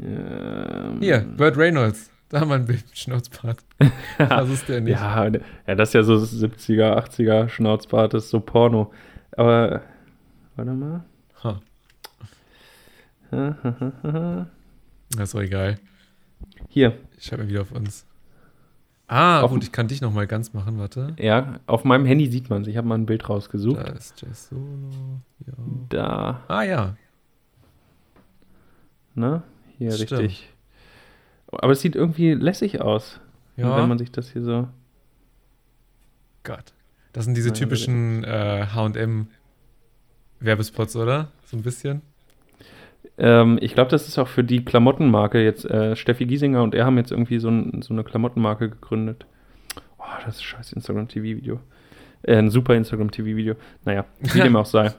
Ähm, Hier, Burt Reynolds. Da haben wir ein Bild mit Schnauzbart. Das ist der nicht. Ja, ja, das ist ja so 70er, 80er Schnauzbart, das ist so Porno. Aber, warte mal. Das ist doch egal. Hier, Ich schreibe mal wieder auf uns. Ah, Auf- gut, ich kann dich noch mal ganz machen, warte. ja, auf meinem Handy sieht man es. Ich habe mal ein Bild rausgesucht. Da ist Jazz Solo. Ja. Da, Ah ja. ne? Hier, Stimmt. richtig. Aber es sieht irgendwie lässig aus, Ja, wenn man sich das hier so. Gott. Das sind diese typischen äh, HM-Werbespots, oder? So ein bisschen. Ähm, ich glaube, das ist auch für die Klamottenmarke jetzt. Äh, Steffi Giesinger und er haben jetzt irgendwie so, ein, so eine Klamottenmarke gegründet. Oh, das ist scheiß Instagram-TV-Video. Äh, ein super Instagram-TV-Video. Naja, wie dem auch sei.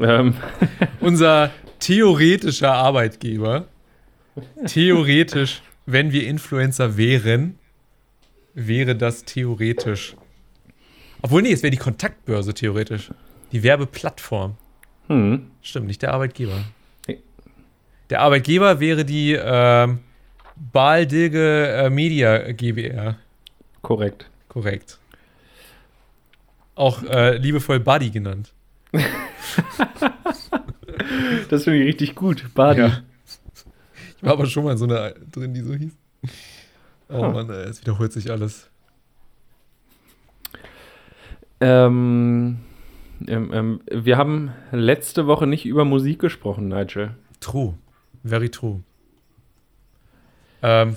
Ähm, Unser theoretischer Arbeitgeber, theoretisch, wenn wir Influencer wären, wäre das theoretisch. Obwohl, nee, es wäre die Kontaktbörse theoretisch. Die Werbeplattform. hm, Stimmt, nicht der Arbeitgeber. Der Arbeitgeber wäre die ähm, Baldilge äh, Media GbR. korrekt. Korrekt. Auch äh, liebevoll Buddy genannt. Das finde ich richtig gut. Badi. Ja. Ich war aber schon mal in so einer drin, die so hieß. Oh Huh. Mann, es wiederholt sich alles. Ähm, ähm, ähm, wir haben letzte Woche nicht über Musik gesprochen, Nigel. True. Very true. Ähm,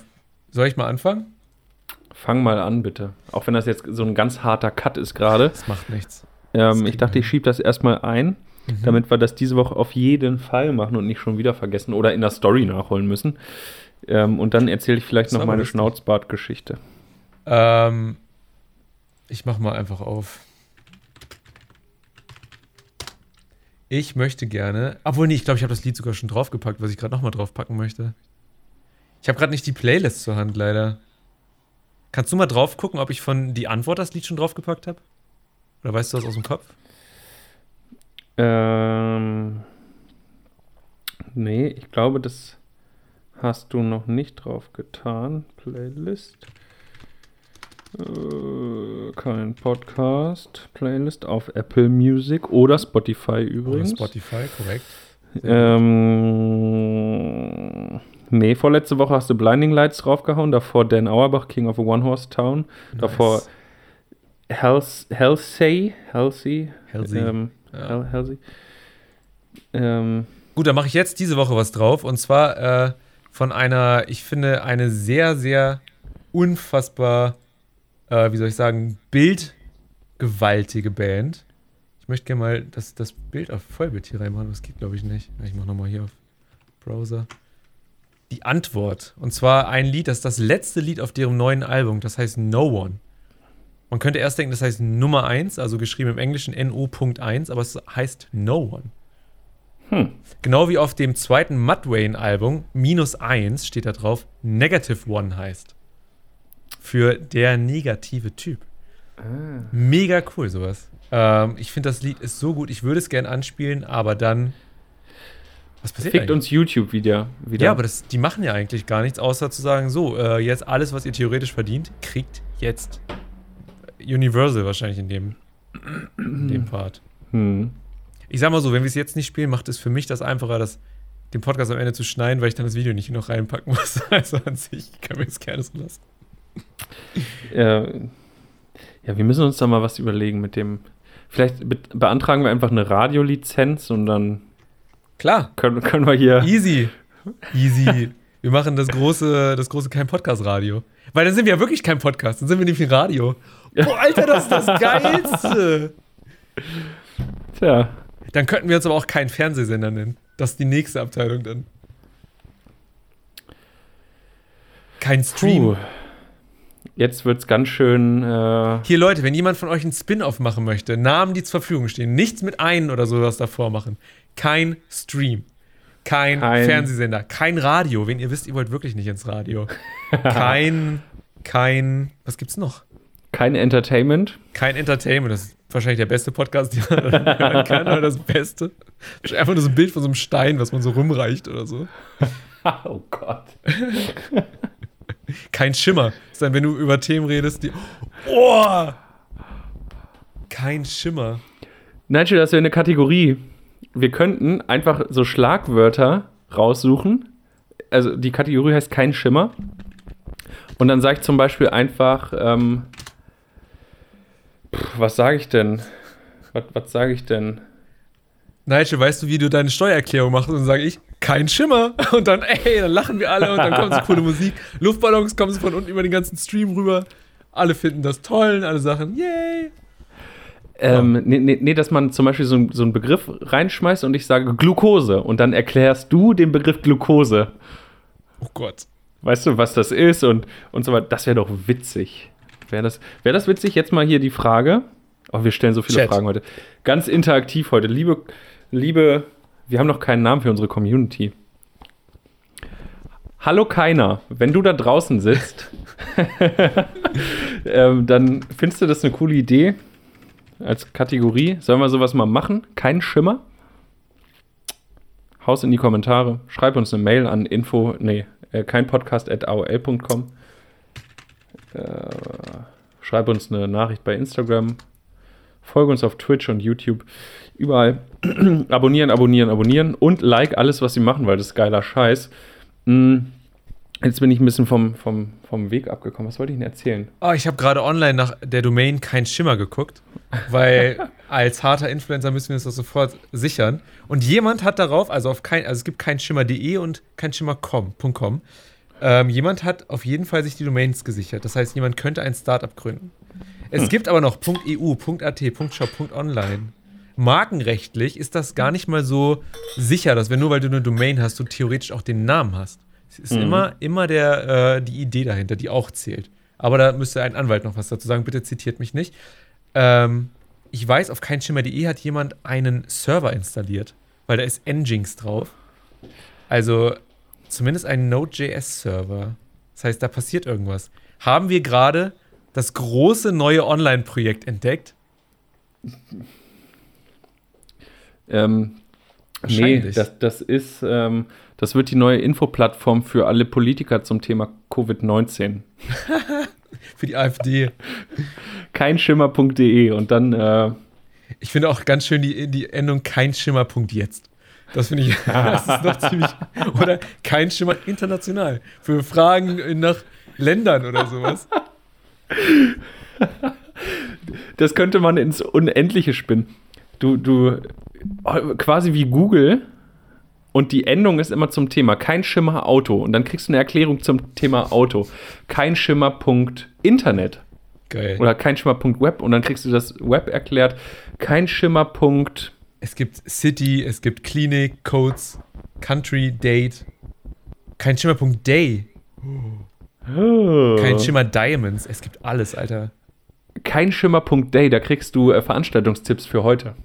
soll ich mal anfangen? Fang mal an, bitte. Auch wenn das jetzt so ein ganz harter Cut ist gerade. Das macht nichts. Ähm, Das ich dachte, ich schiebe das erstmal ein, Mhm. damit wir das diese Woche auf jeden Fall machen und nicht schon wieder vergessen oder in der Story nachholen müssen. Ähm, und dann erzähle ich vielleicht Das noch meine. Schnauzbart-Geschichte. Ähm, ich mach mal einfach auf. Ich möchte gerne. Obwohl, nee, ich glaube, ich habe das Lied sogar schon draufgepackt, was ich gerade nochmal draufpacken möchte. Ich habe gerade nicht die Playlist zur Hand, leider. Kannst du mal drauf gucken, ob ich von Die Antwort das Lied schon draufgepackt habe? Oder weißt du das aus dem Kopf? Ähm, nee, ich glaube, das hast du noch nicht drauf getan. Playlist. Äh, kein Podcast. Playlist auf Apple Music oder Spotify übrigens. Oder Spotify, korrekt. Ähm, nee, vorletzte Woche hast du Blinding Lights draufgehauen. Davor Dan Auerbach, King of a One Horse Town. Davor Nice. Hels Halsey. Halsey. Halsey. Ähm, Ja. Hel Halsey. Ähm, Gut, dann mache ich jetzt diese Woche was drauf. Und zwar äh, von einer, ich finde, eine sehr, sehr unfassbar, äh, wie soll ich sagen, bildgewaltige Band. Ich möchte gerne mal das, das Bild auf Vollbild hier reinmachen. Das geht, glaube ich, nicht. Ich mache nochmal hier auf Browser. Die Antwort. Und zwar ein Lied, das ist das letzte Lied auf deren neuen Album. Das heißt No One. Man könnte erst denken, das heißt Nummer 1, also geschrieben im Englischen NO.1, aber es heißt No One. hm. Genau wie auf dem zweiten Mudvayne-Album, minus 1 steht da drauf, Negative One heißt. Für der negative Typ. Ah. Mega cool, sowas. Ähm, ich finde, das Lied ist so gut, ich würde es gern anspielen, aber dann. Was passiert Fickt eigentlich? uns YouTube wieder. wieder. Ja, aber das, die machen ja eigentlich gar nichts, außer zu sagen, so, äh, jetzt alles, was ihr theoretisch verdient, kriegt jetzt Universal wahrscheinlich in dem, in dem Part. Hm. Ich sag mal so, wenn wir es jetzt nicht spielen, macht es für mich das einfacher, das, den Podcast am Ende zu schneiden, weil ich dann das Video nicht noch reinpacken muss. Also an sich können wir es gerne so lassen. Äh, ja, wir müssen uns da mal was überlegen mit dem. Vielleicht be beantragen wir einfach eine Radiolizenz und dann Klar, können, können wir hier. easy. Easy. Wir machen das große, das große kein Podcast-Radio. Weil dann sind wir ja wirklich kein Podcast, dann sind wir nämlich ein Radio. Boah, Alter, das ist das Geilste. Tja, Dann könnten wir uns aber auch keinen Fernsehsender nennen. Das ist die nächste Abteilung dann. Kein Stream. puh. Jetzt wird's ganz schön. Äh, Hier, Leute, wenn jemand von euch einen Spin-off machen möchte, Namen, die zur Verfügung stehen, nichts mit ein oder sowas davor machen. Kein Stream. Kein, Kein- Fernsehsender, kein Radio. Wenn ihr wisst, ihr wollt wirklich nicht ins Radio. Kein, kein, was gibt's noch? kein Entertainment. Kein Entertainment. Das ist wahrscheinlich der beste Podcast, den man hören kann, oder das Beste. Einfach nur so ein Bild von so einem Stein, was man so rumreicht oder so. oh Gott. Kein Schimmer. Ist dann, wenn du über Themen redest, die. Oh! Kein Schimmer. Nigel, das wäre eine Kategorie. Wir könnten einfach so Schlagwörter raussuchen. Also die Kategorie heißt kein Schimmer. Und dann sage ich zum Beispiel einfach, ähm, pff, was sage ich denn? Was, was sage ich denn? Nigel, weißt du, wie du deine Steuererklärung machst? Und dann sage ich, kein Schimmer. Und dann, ey, dann lachen wir alle und dann kommt so coole Musik. Luftballons kommen so von unten über den ganzen Stream rüber. Alle finden das toll und alle sagen, yay. Ähm, nee, nee, nee, dass man zum Beispiel so, einen- so einen Begriff reinschmeißt und ich sage Glukose und dann erklärst du den Begriff Glukose. Oh Gott. Weißt du, was das ist und, und so weiter. Das wäre doch witzig. Wäre das, wär das witzig? Jetzt mal hier die Frage. Oh, wir stellen so viele Chat. Fragen heute. Ganz interaktiv heute. Liebe, liebe, wir haben noch keinen Namen für unsere Community. Hallo keiner, wenn du da draußen sitzt, ähm, dann findest du das eine coole Idee als Kategorie. Sollen wir sowas mal machen? Kein Schimmer? Haus in die Kommentare. Schreib uns eine Mail an info, nee, äh, kein Podcast at aol.com. Äh, schreib uns eine Nachricht bei Instagram. Folge uns auf Twitch und YouTube. Überall. abonnieren, abonnieren, abonnieren. Und like alles, was sie machen, weil das ist geiler Scheiß. Mm, Jetzt bin ich ein bisschen vom, vom, vom Weg abgekommen. Was wollte ich denn erzählen? Oh, ich habe gerade online nach der Domain kein Schimmer geguckt, weil als harter Influencer müssen wir uns das sofort sichern. Und jemand hat darauf, also auf kein, also es gibt kein Schimmer.de und kein Schimmer.com. Ähm, jemand hat auf jeden Fall sich die Domains gesichert. Das heißt, jemand könnte ein Startup gründen. Es gibt aber noch .eu, .at, .shop, .online. Markenrechtlich ist das gar nicht mal so sicher, dass wenn nur weil du eine Domain hast, du theoretisch auch den Namen hast. Es ist Mhm. immer, immer der, äh, die Idee dahinter, die auch zählt. Aber da müsste ein Anwalt noch was dazu sagen. Bitte zitiert mich nicht. Ähm, ich weiß, auf keinschimmer.de hat jemand einen Server installiert, weil da ist Nginx drauf. Also zumindest ein Node.js-Server. Das heißt, da passiert irgendwas. Haben wir gerade das große neue Online-Projekt entdeckt? Ähm, nee, das, das ist, ähm, das wird die neue Infoplattform für alle Politiker zum Thema Covid-19. Für die AfD. Keinschimmer.de und dann, äh, Ich finde auch ganz schön die, die Endung kein Schimmerpunkt jetzt. Das finde ich, das ist noch ziemlich. Oder kein Schimmer international. Für Fragen nach Ländern oder sowas. das könnte man ins Unendliche spinnen. Du, du, quasi wie Google und die Endung ist immer zum Thema kein Schimmer Auto und dann kriegst du eine Erklärung zum Thema Auto. Kein Schimmer.internet Geil. oder kein Schimmer.web und dann kriegst du das Web erklärt. Kein Schimmer. Es gibt City, es gibt Klinik, Codes, Country, Date. Kein Schimmerpunkt Day. Kein Schimmer Diamonds. Es gibt alles, Alter. kein Schimmer.day, da kriegst du äh, Veranstaltungstipps für heute.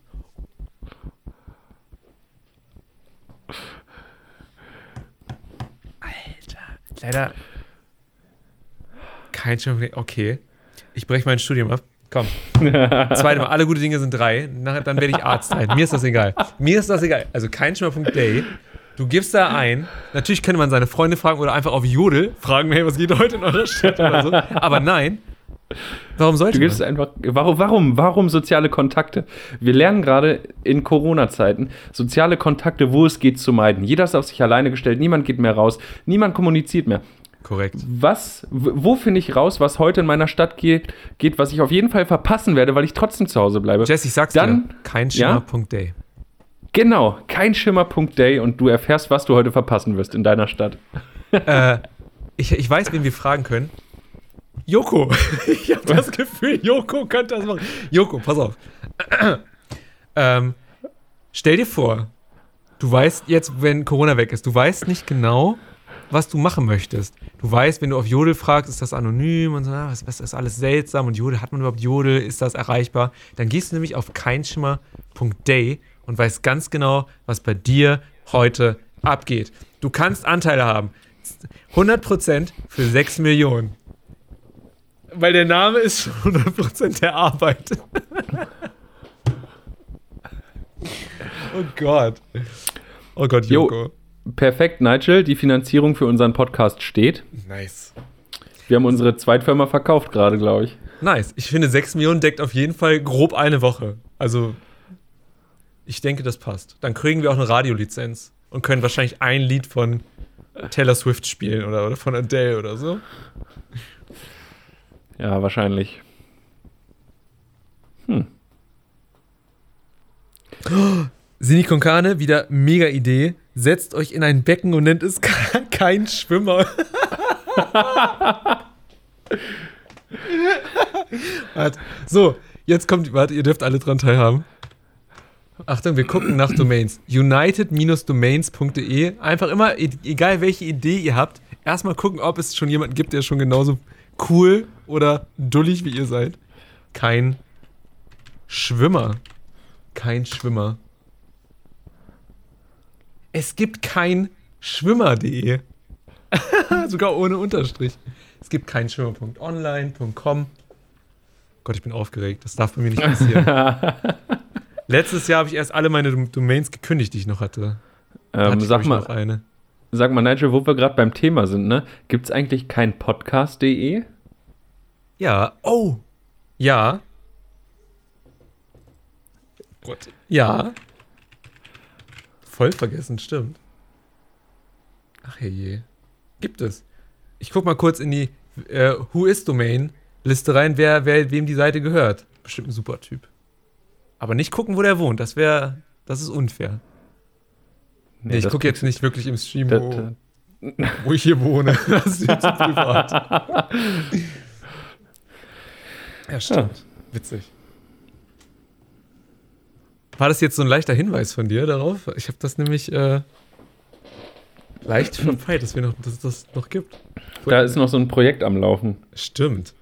Leider. Kein Schimmerpunkt. Okay. Ich breche mein Studium ab. Komm. Zweite Mal. Alle gute Dinge sind drei. Nachher, dann werde ich Arzt sein. Mir ist das egal. Mir ist das egal. Also kein Schimmerpunkt Day. Du gibst da ein. Natürlich könnte man seine Freunde fragen oder einfach auf Jodel fragen, hey, was geht heute in eurer Stadt oder so. Aber nein. Warum sollte Du gibst man? einfach, warum, warum, warum soziale Kontakte? Wir lernen gerade in Corona-Zeiten soziale Kontakte, wo es geht, zu meiden. Jeder ist auf sich alleine gestellt, niemand geht mehr raus, niemand kommuniziert mehr. Korrekt. Was, wo finde ich raus, was heute in meiner Stadt geht, geht, was ich auf jeden Fall verpassen werde, weil ich trotzdem zu Hause bleibe? Jess, ich sag's Dann- dir. Kein Ja? Schimmerpunkt Day. Genau, kein Schimmer.day und du erfährst, was du heute verpassen wirst in deiner Stadt. äh, ich, ich weiß, wen wir fragen können. Joko. Ich habe das Gefühl, Joko könnte das machen. Joko, pass auf. ähm, stell dir vor, du weißt jetzt, wenn Corona weg ist, du weißt nicht genau, was du machen möchtest. Du weißt, wenn du auf Jodel fragst, ist das anonym und so, ah, was ist alles seltsam und Jodel, hat man überhaupt Jodel, ist das erreichbar? Dann gehst du nämlich auf keinschimmer.day und weißt ganz genau, was bei dir heute abgeht. Du kannst Anteile haben. 100% für 6 Millionen. Weil der Name ist schon 100% der Arbeit. oh Gott. Oh Gott, Jo. Joko. Perfekt, Nigel, die Finanzierung für unseren Podcast steht. Nice. Wir haben unsere Zweitfirma verkauft gerade, glaube ich. Nice. Ich finde, 6 Millionen deckt auf jeden Fall grob eine Woche. Also, ich denke, das passt. Dann kriegen wir auch eine Radiolizenz und können wahrscheinlich ein Lied von Taylor Swift spielen oder, oder von Adele oder so. Ja, wahrscheinlich. Sini Konkane, wieder mega Idee. setzt euch in ein Becken und nennt es kein Schwimmer. warte, so, jetzt kommt, warte, ihr dürft alle dran teilhaben. Achtung, wir gucken nach Domains. United-domains.de. Einfach immer, e- egal welche Idee ihr habt, erstmal gucken, ob es schon jemanden gibt, der schon genauso cool oder dullig wie ihr seid. Kein Schwimmer. Kein Schwimmer. Es gibt kein Schwimmer.de. Sogar ohne Unterstrich. Es gibt kein Schwimmer.online.com. Gott, ich bin aufgeregt. Das darf bei mir nicht passieren. Letztes Jahr habe ich erst alle meine Dom- Domains gekündigt, die ich noch hatte. Ähm, hatte sag, ich, noch mal, eine. Sag mal, Nigel, wo wir gerade beim Thema sind, ne? Gibt es eigentlich kein Podcast.de? Ja. Oh. Ja. Gott. Ja. Voll vergessen, stimmt. Ach je. Gibt es. Ich guck mal kurz in die äh, Who is Domain Liste rein, wer, wer wem die Seite gehört. Bestimmt ein super Typ. Aber nicht gucken, wo der wohnt. Das wäre, das ist unfair. Nee, ich gucke jetzt nicht wirklich im Stream, das- wo, wo ich hier wohne. Das ist jetzt privat. Ja, stimmt. Witzig. War das jetzt so ein leichter Hinweis von dir darauf? Ich habe das nämlich äh, leicht verpeilt, dass, wir noch, dass das noch gibt. Da ist noch so ein Projekt am Laufen. Stimmt.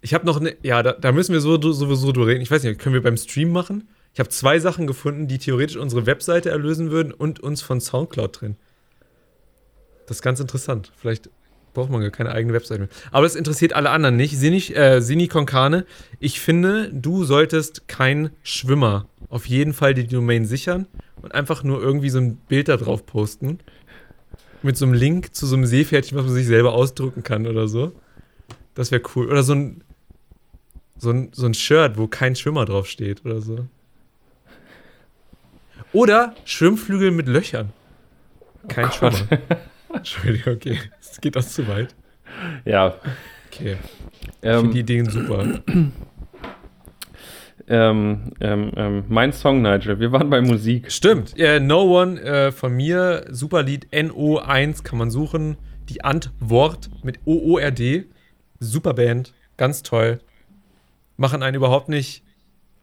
Ich habe noch eine, ja, da, da müssen wir so, sowieso drüber reden. Ich weiß nicht, können wir beim Stream machen? Ich habe zwei Sachen gefunden, die theoretisch unsere Webseite erlösen würden und uns von Soundcloud drin. Das ist ganz interessant. Vielleicht braucht man gar keine eigene Webseite mehr. Aber das interessiert alle anderen nicht. Sini, äh, Sini Konkane, ich finde, du solltest kein Schwimmer auf jeden Fall die Domain sichern und einfach nur irgendwie so ein Bild da drauf posten. Mit so einem Link zu so einem Seepferdchen, was man sich selber ausdrucken kann oder so. Das wäre cool. Oder so ein, so ein, so ein Shirt, wo kein Schwimmer drauf steht oder so. Oder Schwimmflügel mit Löchern. Kein Gott. Schwimmer. Entschuldigung, okay. Das geht das zu weit. Ja. Okay. Ich finde die Ähm, Ideen super. ähm, ähm, ähm, mein Song, Nigel. Wir waren bei Musik. Stimmt. Äh, no One äh, von mir, super Lied NO1 kann man suchen. Die Antwort mit OORD. Super Band, ganz toll. Machen einen überhaupt nicht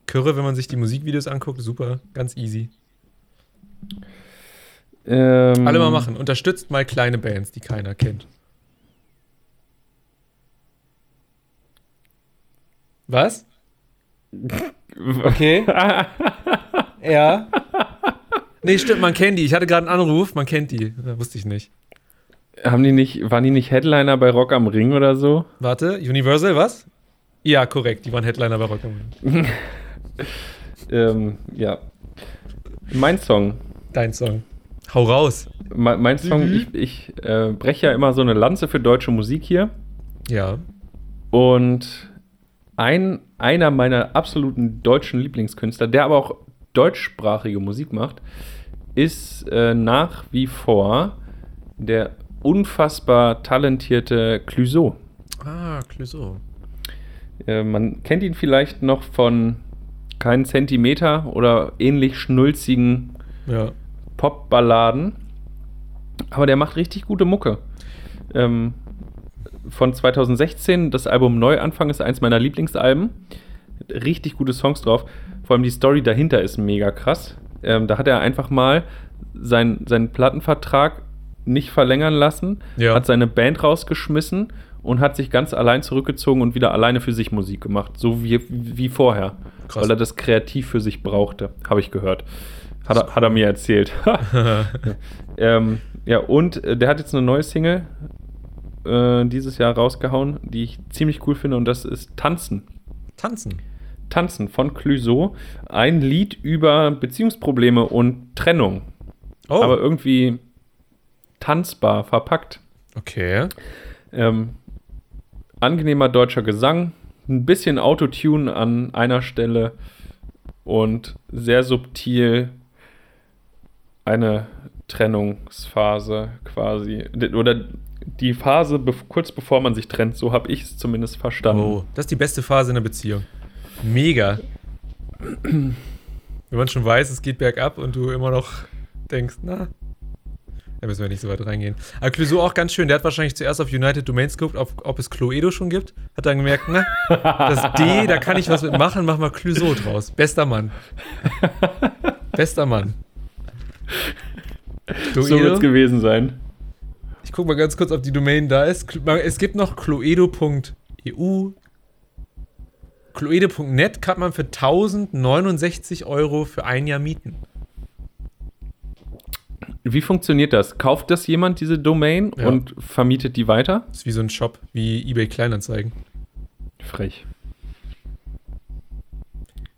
Kürre, wenn man sich die Musikvideos anguckt. Super, ganz easy. Ähm, Alle mal machen. Unterstützt mal kleine Bands, die keiner kennt. Was? Okay. ja. Nee, stimmt, man kennt die. Ich hatte gerade einen Anruf, man kennt die. Ja, wusste ich nicht. Haben die nicht, waren die nicht Headliner bei Rock am Ring oder so? Warte, Universal, was? Ja, korrekt. Die waren Headliner bei Rock am Ring. Ähm, ja. Mein Song. Dein Song. Hau raus. Me- Mein Song, Mhm. ich, ich äh, breche ja immer so eine Lanze für deutsche Musik hier. Ja. Und ein, einer meiner absoluten deutschen Lieblingskünstler, der aber auch deutschsprachige Musik macht, ist äh, nach wie vor der unfassbar talentierte Clouseau. Ah, Clouseau. Äh, man kennt ihn vielleicht noch von keinen Zentimeter oder ähnlich schnulzigen Ja. Popballaden. Aber der macht richtig gute Mucke. Ähm, von 2016, das Album Neuanfang ist eins meiner Lieblingsalben. Richtig gute Songs drauf. Vor allem die Story dahinter ist mega krass. Ähm, da hat er einfach mal sein, seinen Plattenvertrag nicht verlängern lassen, Ja. hat seine Band rausgeschmissen und hat sich ganz allein zurückgezogen und wieder alleine für sich Musik gemacht. So wie, wie vorher. Krass. Weil er das kreativ für sich brauchte, habe ich gehört. Hat er, hat er mir erzählt. ähm, ja, und äh, der hat jetzt eine neue Single äh, dieses Jahr rausgehauen, die ich ziemlich cool finde, und das ist Tanzen. Tanzen. Tanzen von Clouseau. Ein Lied über Beziehungsprobleme und Trennung. Oh, Aber irgendwie tanzbar verpackt. okay. Ähm, angenehmer deutscher Gesang, ein bisschen Autotune an einer Stelle und sehr subtil eine Trennungsphase quasi. Oder die Phase bev- kurz bevor man sich trennt, so habe ich es zumindest verstanden. Oh, das ist die beste Phase in einer Beziehung. Mega. Wenn man schon weiß, es geht bergab und du immer noch denkst, na, Da müssen wir nicht so weit reingehen. Aber Clouseau auch ganz schön. Der hat wahrscheinlich zuerst auf United Domains geguckt, ob, ob es Cluedo schon gibt. Hat dann gemerkt, na, das D, da kann ich was mitmachen, machen wir Clouseau draus. Bester Mann. Bester Mann. So wird es gewesen sein. Ich gucke mal ganz kurz, ob die Domain da ist. Es gibt noch cluedo.eu. Cluedo.net kann man für 1069 Euro für ein Jahr mieten. Wie funktioniert das? Kauft das jemand, diese Domain, Ja. und vermietet die weiter? Das ist wie so ein Shop, wie eBay Kleinanzeigen. Frech.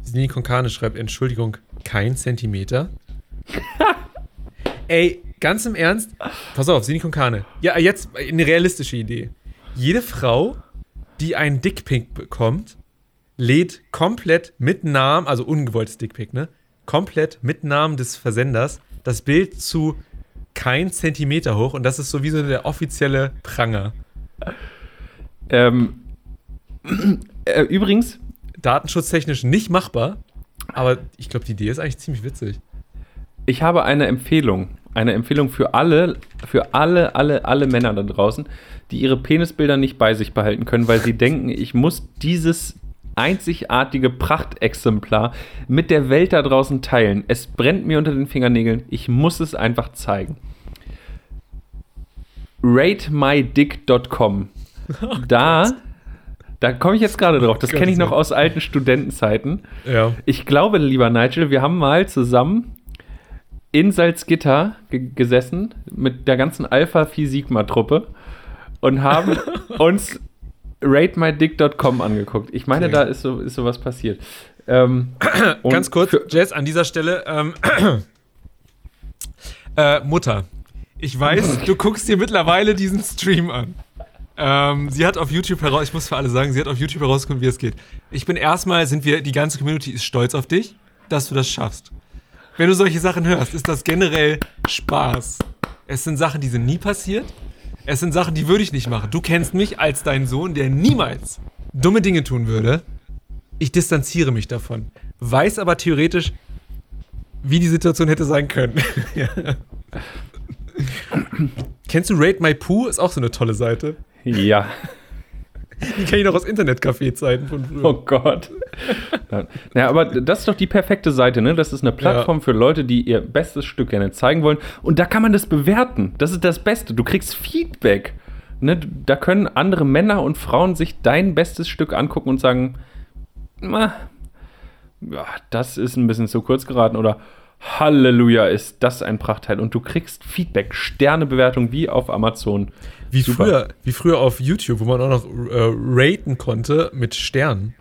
Sini Konkane schreibt, Entschuldigung, kein Zentimeter. Ey, ganz im Ernst, pass auf, Sini Konkane. Ja, jetzt eine realistische Idee. Jede Frau, die einen Dickpick bekommt, lädt komplett mit Namen, also ungewolltes Dickpick, ne? Komplett mit Namen des Versenders das Bild zu kein Zentimeter hoch und das ist so wie so der offizielle Pranger. Ähm, äh, übrigens, Datenschutztechnisch nicht machbar, aber ich glaube, die Idee ist eigentlich ziemlich witzig. ich habe eine Empfehlung. Eine Empfehlung für alle, für alle, alle, alle Männer da draußen, die ihre Penisbilder nicht bei sich behalten können, weil sie denken, ich muss dieses einzigartige Prachtexemplar mit der Welt da draußen teilen. Es brennt mir unter den Fingernägeln. Ich muss es einfach zeigen. ratemydick.com. Da, da komme ich jetzt gerade drauf. Das Gott kenne ich noch aus alten Studentenzeiten. Ja. Ich glaube, lieber Nigel, wir haben mal zusammen in Salzgitter ge gesessen mit der ganzen Alpha Phi Sigma Truppe und haben uns ratemydick.com angeguckt. Ich meine, da ist, so, ist sowas passiert. Ähm, Ganz kurz, Jess, an dieser Stelle. Ähm, äh, Mutter, ich weiß, du guckst dir mittlerweile diesen Stream an. Ähm, sie hat auf YouTube heraus, ich muss für alle sagen, sie hat auf YouTube herausgefunden, wie es geht. Ich bin erstmal, sind wir, die ganze Community ist stolz auf dich, dass du das schaffst. Wenn du solche Sachen hörst, ist das generell Spaß. Es sind Sachen, die sind nie passiert. Es sind Sachen, die würde ich nicht machen. Du kennst mich als deinen Sohn, der niemals dumme Dinge tun würde. Ich distanziere mich davon. Weiß aber theoretisch, wie die Situation hätte sein können. Kennst du Rate My Poo? Ist auch so eine tolle Seite. ja, Die kenne ich noch aus Internetcafé-Zeiten von früher. oh Gott. Ja. ja, aber das ist doch die perfekte Seite, ne? Das ist eine Plattform für Leute, die ihr bestes Stück gerne zeigen wollen. Und da kann man das bewerten. Das ist das Beste. Du kriegst Feedback. Ne? Da können andere Männer und Frauen sich dein bestes Stück angucken und sagen, "Na, ja, das ist ein bisschen zu kurz geraten oder Halleluja, ist das ein Prachtteil. Und du kriegst Feedback, Sternebewertung wie auf Amazon. Wie Super. früher, wie früher auf YouTube, wo man auch noch äh, raten konnte mit Sternen.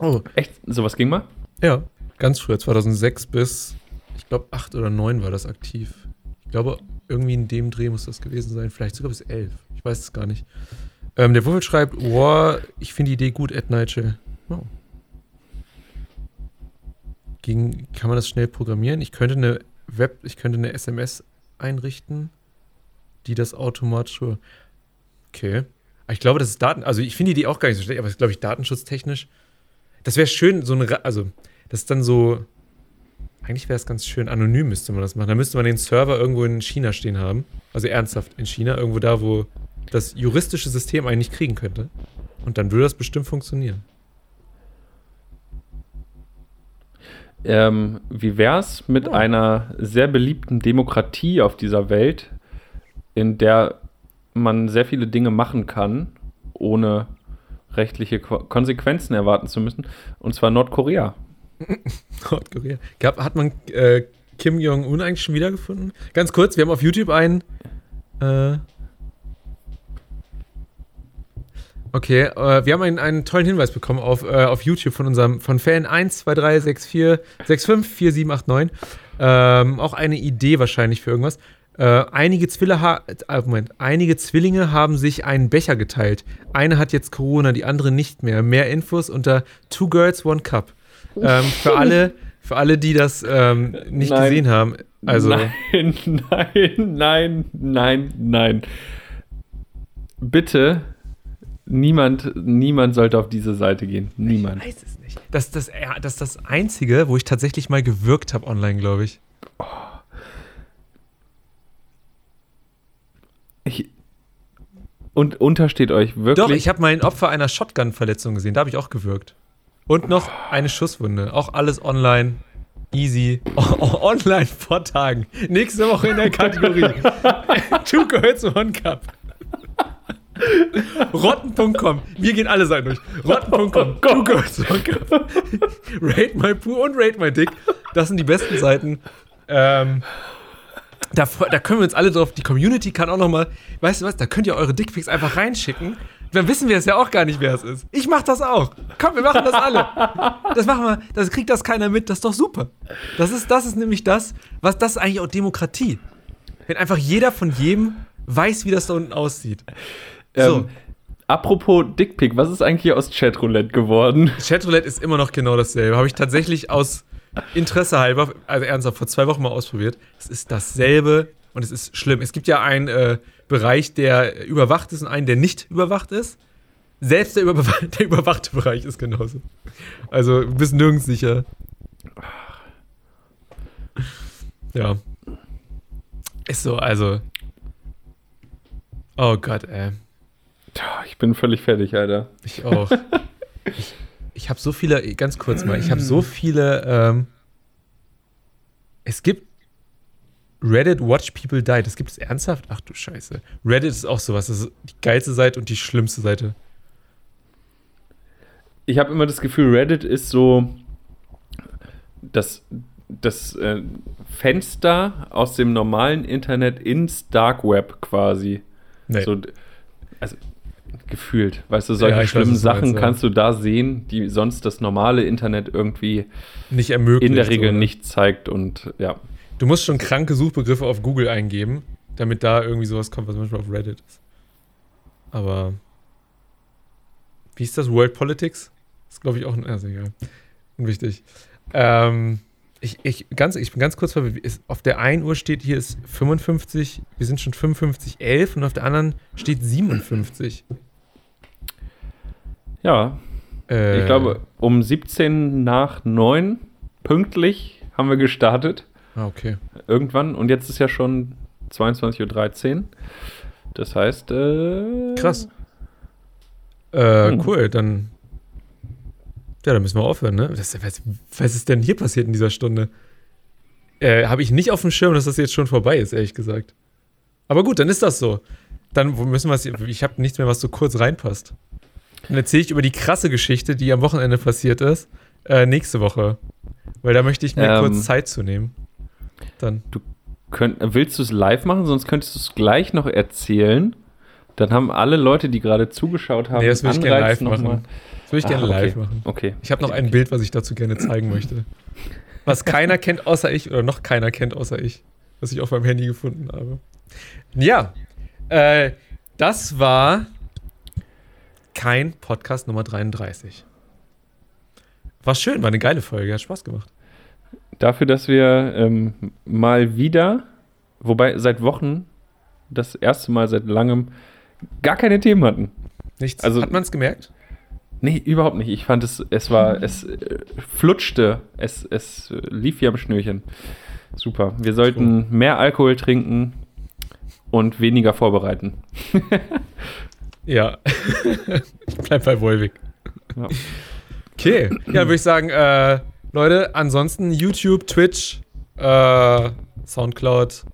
Oh, Echt? Sowas ging mal? ja. Ganz früher, 2006 bis, ich glaube, 8 oder 9 war das aktiv. Ich glaube, irgendwie in dem Dreh muss das gewesen sein. Vielleicht sogar bis 11. Ich weiß es gar nicht. Ähm, der Wuffel schreibt, wow, ich finde die Idee gut, Ed Nigel. Oh. Ging, kann man das schnell programmieren? Ich könnte eine Web, ich könnte eine SMS einrichten, die das automatisch. Okay. Ich glaube, das ist Daten. Also ich finde die auch gar nicht so schlecht, aber es ist, glaube ich, datenschutztechnisch. Das wäre schön, so eine. Also, das ist dann so. Eigentlich wäre es ganz schön anonym, müsste man das machen. Da müsste man den Server irgendwo in China stehen haben. Also ernsthaft in China, irgendwo da, wo das juristische System einen nicht kriegen könnte. Und dann würde das bestimmt funktionieren. Ähm, wie wär's mit Oh. einer sehr beliebten Demokratie auf dieser Welt, in der man sehr viele Dinge machen kann, ohne rechtliche Ko Konsequenzen erwarten zu müssen, und zwar Nordkorea. Nordkorea. Gab, hat man äh, Kim Jong-un eigentlich schon wiedergefunden? Ganz kurz, wir haben auf YouTube einen. Äh, okay, äh, wir haben einen, einen tollen Hinweis bekommen auf, äh, auf YouTube von unserem von Fan 12364654789. Ähm, auch eine Idee wahrscheinlich für irgendwas. Äh, einige, Zwille ha äh, Moment, einige Zwillinge haben sich einen Becher geteilt. Eine hat jetzt Corona, die andere nicht mehr. Mehr Infos unter Two Girls, One Cup. Ähm, für, alle, für alle, die das ähm, nicht Nein. gesehen haben. Also, Nein, nein, nein, nein, nein. Bitte, Niemand, niemand sollte auf diese Seite gehen. Niemand. Ich weiß es nicht. Das, das, das ist das Einzige, wo ich tatsächlich mal gewirkt habe online, glaube ich. Oh. ich. Und untersteht euch wirklich. Doch, ich habe mal ein Opfer einer Shotgun-Verletzung gesehen. Da habe ich auch gewirkt. Und noch eine Schusswunde. Auch alles online. Easy. Oh, online vor Tagen. Nächste Woche in der Kategorie. Two Girls, One Cup. Rotten.com. Wir gehen alle Seiten durch. Rotten.com. Two Girls One Cup. Rate My Poo und Rate My Dick. Das sind die besten Seiten. Ähm, da, da können wir uns alle drauf. Die Community kann auch noch mal. Weißt du was? Da könnt ihr eure Dickpics einfach reinschicken. Dann wissen wir es ja auch gar nicht, wer es ist. Ich mach das auch. Komm, wir machen das alle. Das machen wir. Das kriegt das keiner mit. Das ist doch super. Das ist, das ist nämlich das, was das ist eigentlich auch Demokratie. Wenn einfach jeder von jedem weiß, wie das da unten aussieht. So. ähm, apropos Dickpick, was ist eigentlich hier aus Chatroulette geworden? Chatroulette ist immer noch genau dasselbe. Habe ich tatsächlich aus Interesse halber, also ernsthaft, vor zwei Wochen mal ausprobiert. Es ist dasselbe und es ist schlimm. Es gibt ja einen äh, Bereich, der überwacht ist und einen, der nicht überwacht ist. Selbst der, überwa der überwachte Bereich ist genauso. Also, du bist nirgends sicher. Ja. Ist so, also. Oh Gott, ey. Ich bin völlig fertig, Alter. Ich auch. ich ich habe so viele, ganz kurz mal, ich habe so viele, ähm, es gibt Reddit Watch People Die, das gibt es ernsthaft? Ach du Scheiße. Reddit ist auch sowas, das ist die geilste Seite und die schlimmste Seite. Ich habe immer das Gefühl, Reddit ist so das, das äh, Fenster aus dem normalen Internet ins Dark Web quasi. Nee. So, also gefühlt. Weißt du, solche Ja, weiß, schlimmen du Sachen meinst, ja. kannst du da sehen, die sonst das normale Internet irgendwie Nicht ermöglicht. in der Regel ne? nicht zeigt. Und ja, Du musst schon kranke Suchbegriffe auf Google eingeben, damit da irgendwie sowas kommt, was manchmal auf Reddit ist. Aber wie ist das? World Politics? ist, glaube ich, auch ein, also egal. Unwichtig. Ähm, ich, ich, ganz, ich bin ganz kurz verwirrt. Ist- Auf der einen Uhr steht hier ist 55, wir sind schon 55, 11 und auf der anderen steht 57. ja Äh, ich glaube, um 17 nach 9 pünktlich haben wir gestartet. Ah, okay. Irgendwann. Und jetzt ist ja schon 22.13 Uhr. Das heißt, äh, Krass. Äh, Hm. cool, dann. Ja, dann müssen wir aufhören, ne? Was, was, was ist denn hier passiert in dieser Stunde? Äh, Habe ich nicht auf dem Schirm, dass das jetzt schon vorbei ist, ehrlich gesagt. Aber gut, dann ist das so. Dann müssen wir es. Ich habe nichts mehr, was so kurz reinpasst. Dann erzähle ich über die krasse Geschichte, die am Wochenende passiert ist, äh, nächste Woche. Weil da möchte ich mir Ähm. kurz Zeit zu nehmen. Dann. Könnt, willst du es live machen? Sonst könntest du es gleich noch erzählen. Dann haben alle Leute, die gerade zugeschaut haben, Nee, das würde ich gerne live noch machen. mal- Das würde ich gerne Ah, okay. live machen. Okay. Ich habe noch ein Bild, was ich dazu gerne zeigen möchte. Was keiner kennt außer ich oder noch keiner kennt außer ich. Was ich auf meinem Handy gefunden habe. Ja, äh, das war kein Podcast Nummer 33. War schön, war eine geile Folge, hat Spaß gemacht. Dafür, dass wir ähm, mal wieder, wobei seit Wochen, das erste Mal seit langem, gar keine Themen hatten. Nichts. Also- hat man es gemerkt? Nee, überhaupt nicht. Ich fand es, es war, es äh, flutschte, es, es äh, lief wie am Schnürchen. Super. Wir sollten mehr Alkohol trinken und weniger vorbereiten. Ja. ich bleib bei Wolwig. Ja. Okay. Ja, würde ich sagen, äh, Leute, ansonsten YouTube, Twitch, äh, Soundcloud,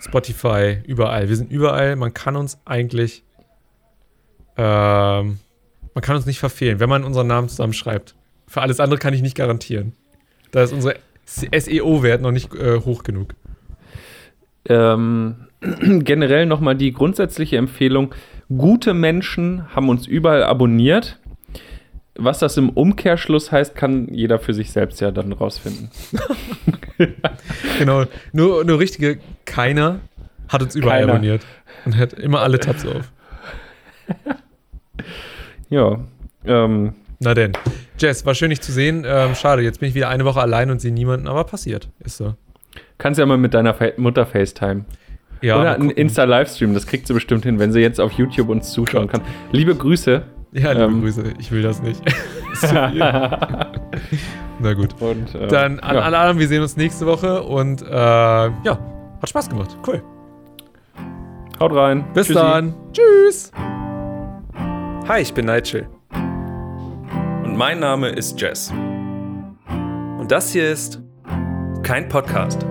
Spotify, überall. Wir sind überall. Man kann uns eigentlich, ähm, man kann uns nicht verfehlen, wenn man unseren Namen zusammenschreibt. Für alles andere kann ich nicht garantieren. Da ist unser SEO-Wert noch nicht äh, hoch genug. Ähm, generell nochmal die grundsätzliche Empfehlung: Gute Menschen haben uns überall abonniert. Was das im Umkehrschluss heißt, kann jeder für sich selbst ja dann rausfinden. Genau. Nur, nur richtige Keiner hat uns überall Keiner. abonniert. Und hat immer alle Tabs auf. Ja. Ähm, Na denn. Jess, war schön, dich zu sehen. Ähm, schade, jetzt bin ich wieder eine Woche allein und sehe niemanden, aber passiert. Ist so. kannst ja mal mit deiner Fa Mutter FaceTime. Ja, Oder ein. Insta-Livestream, das kriegt sie bestimmt hin, wenn sie jetzt auf YouTube uns zuschauen Gott. kann. Liebe Grüße. Ja, liebe ähm, Grüße. Ich will das nicht. Na gut. Und, äh, Dann an ja. alle anderen, wir sehen uns nächste Woche und äh, ja, hat Spaß gemacht. Cool. Haut rein. Bis Tschüssi. dann. Tschüss. Hi, ich bin Nigel. Und mein Name ist Jess. Und das hier ist kein Podcast.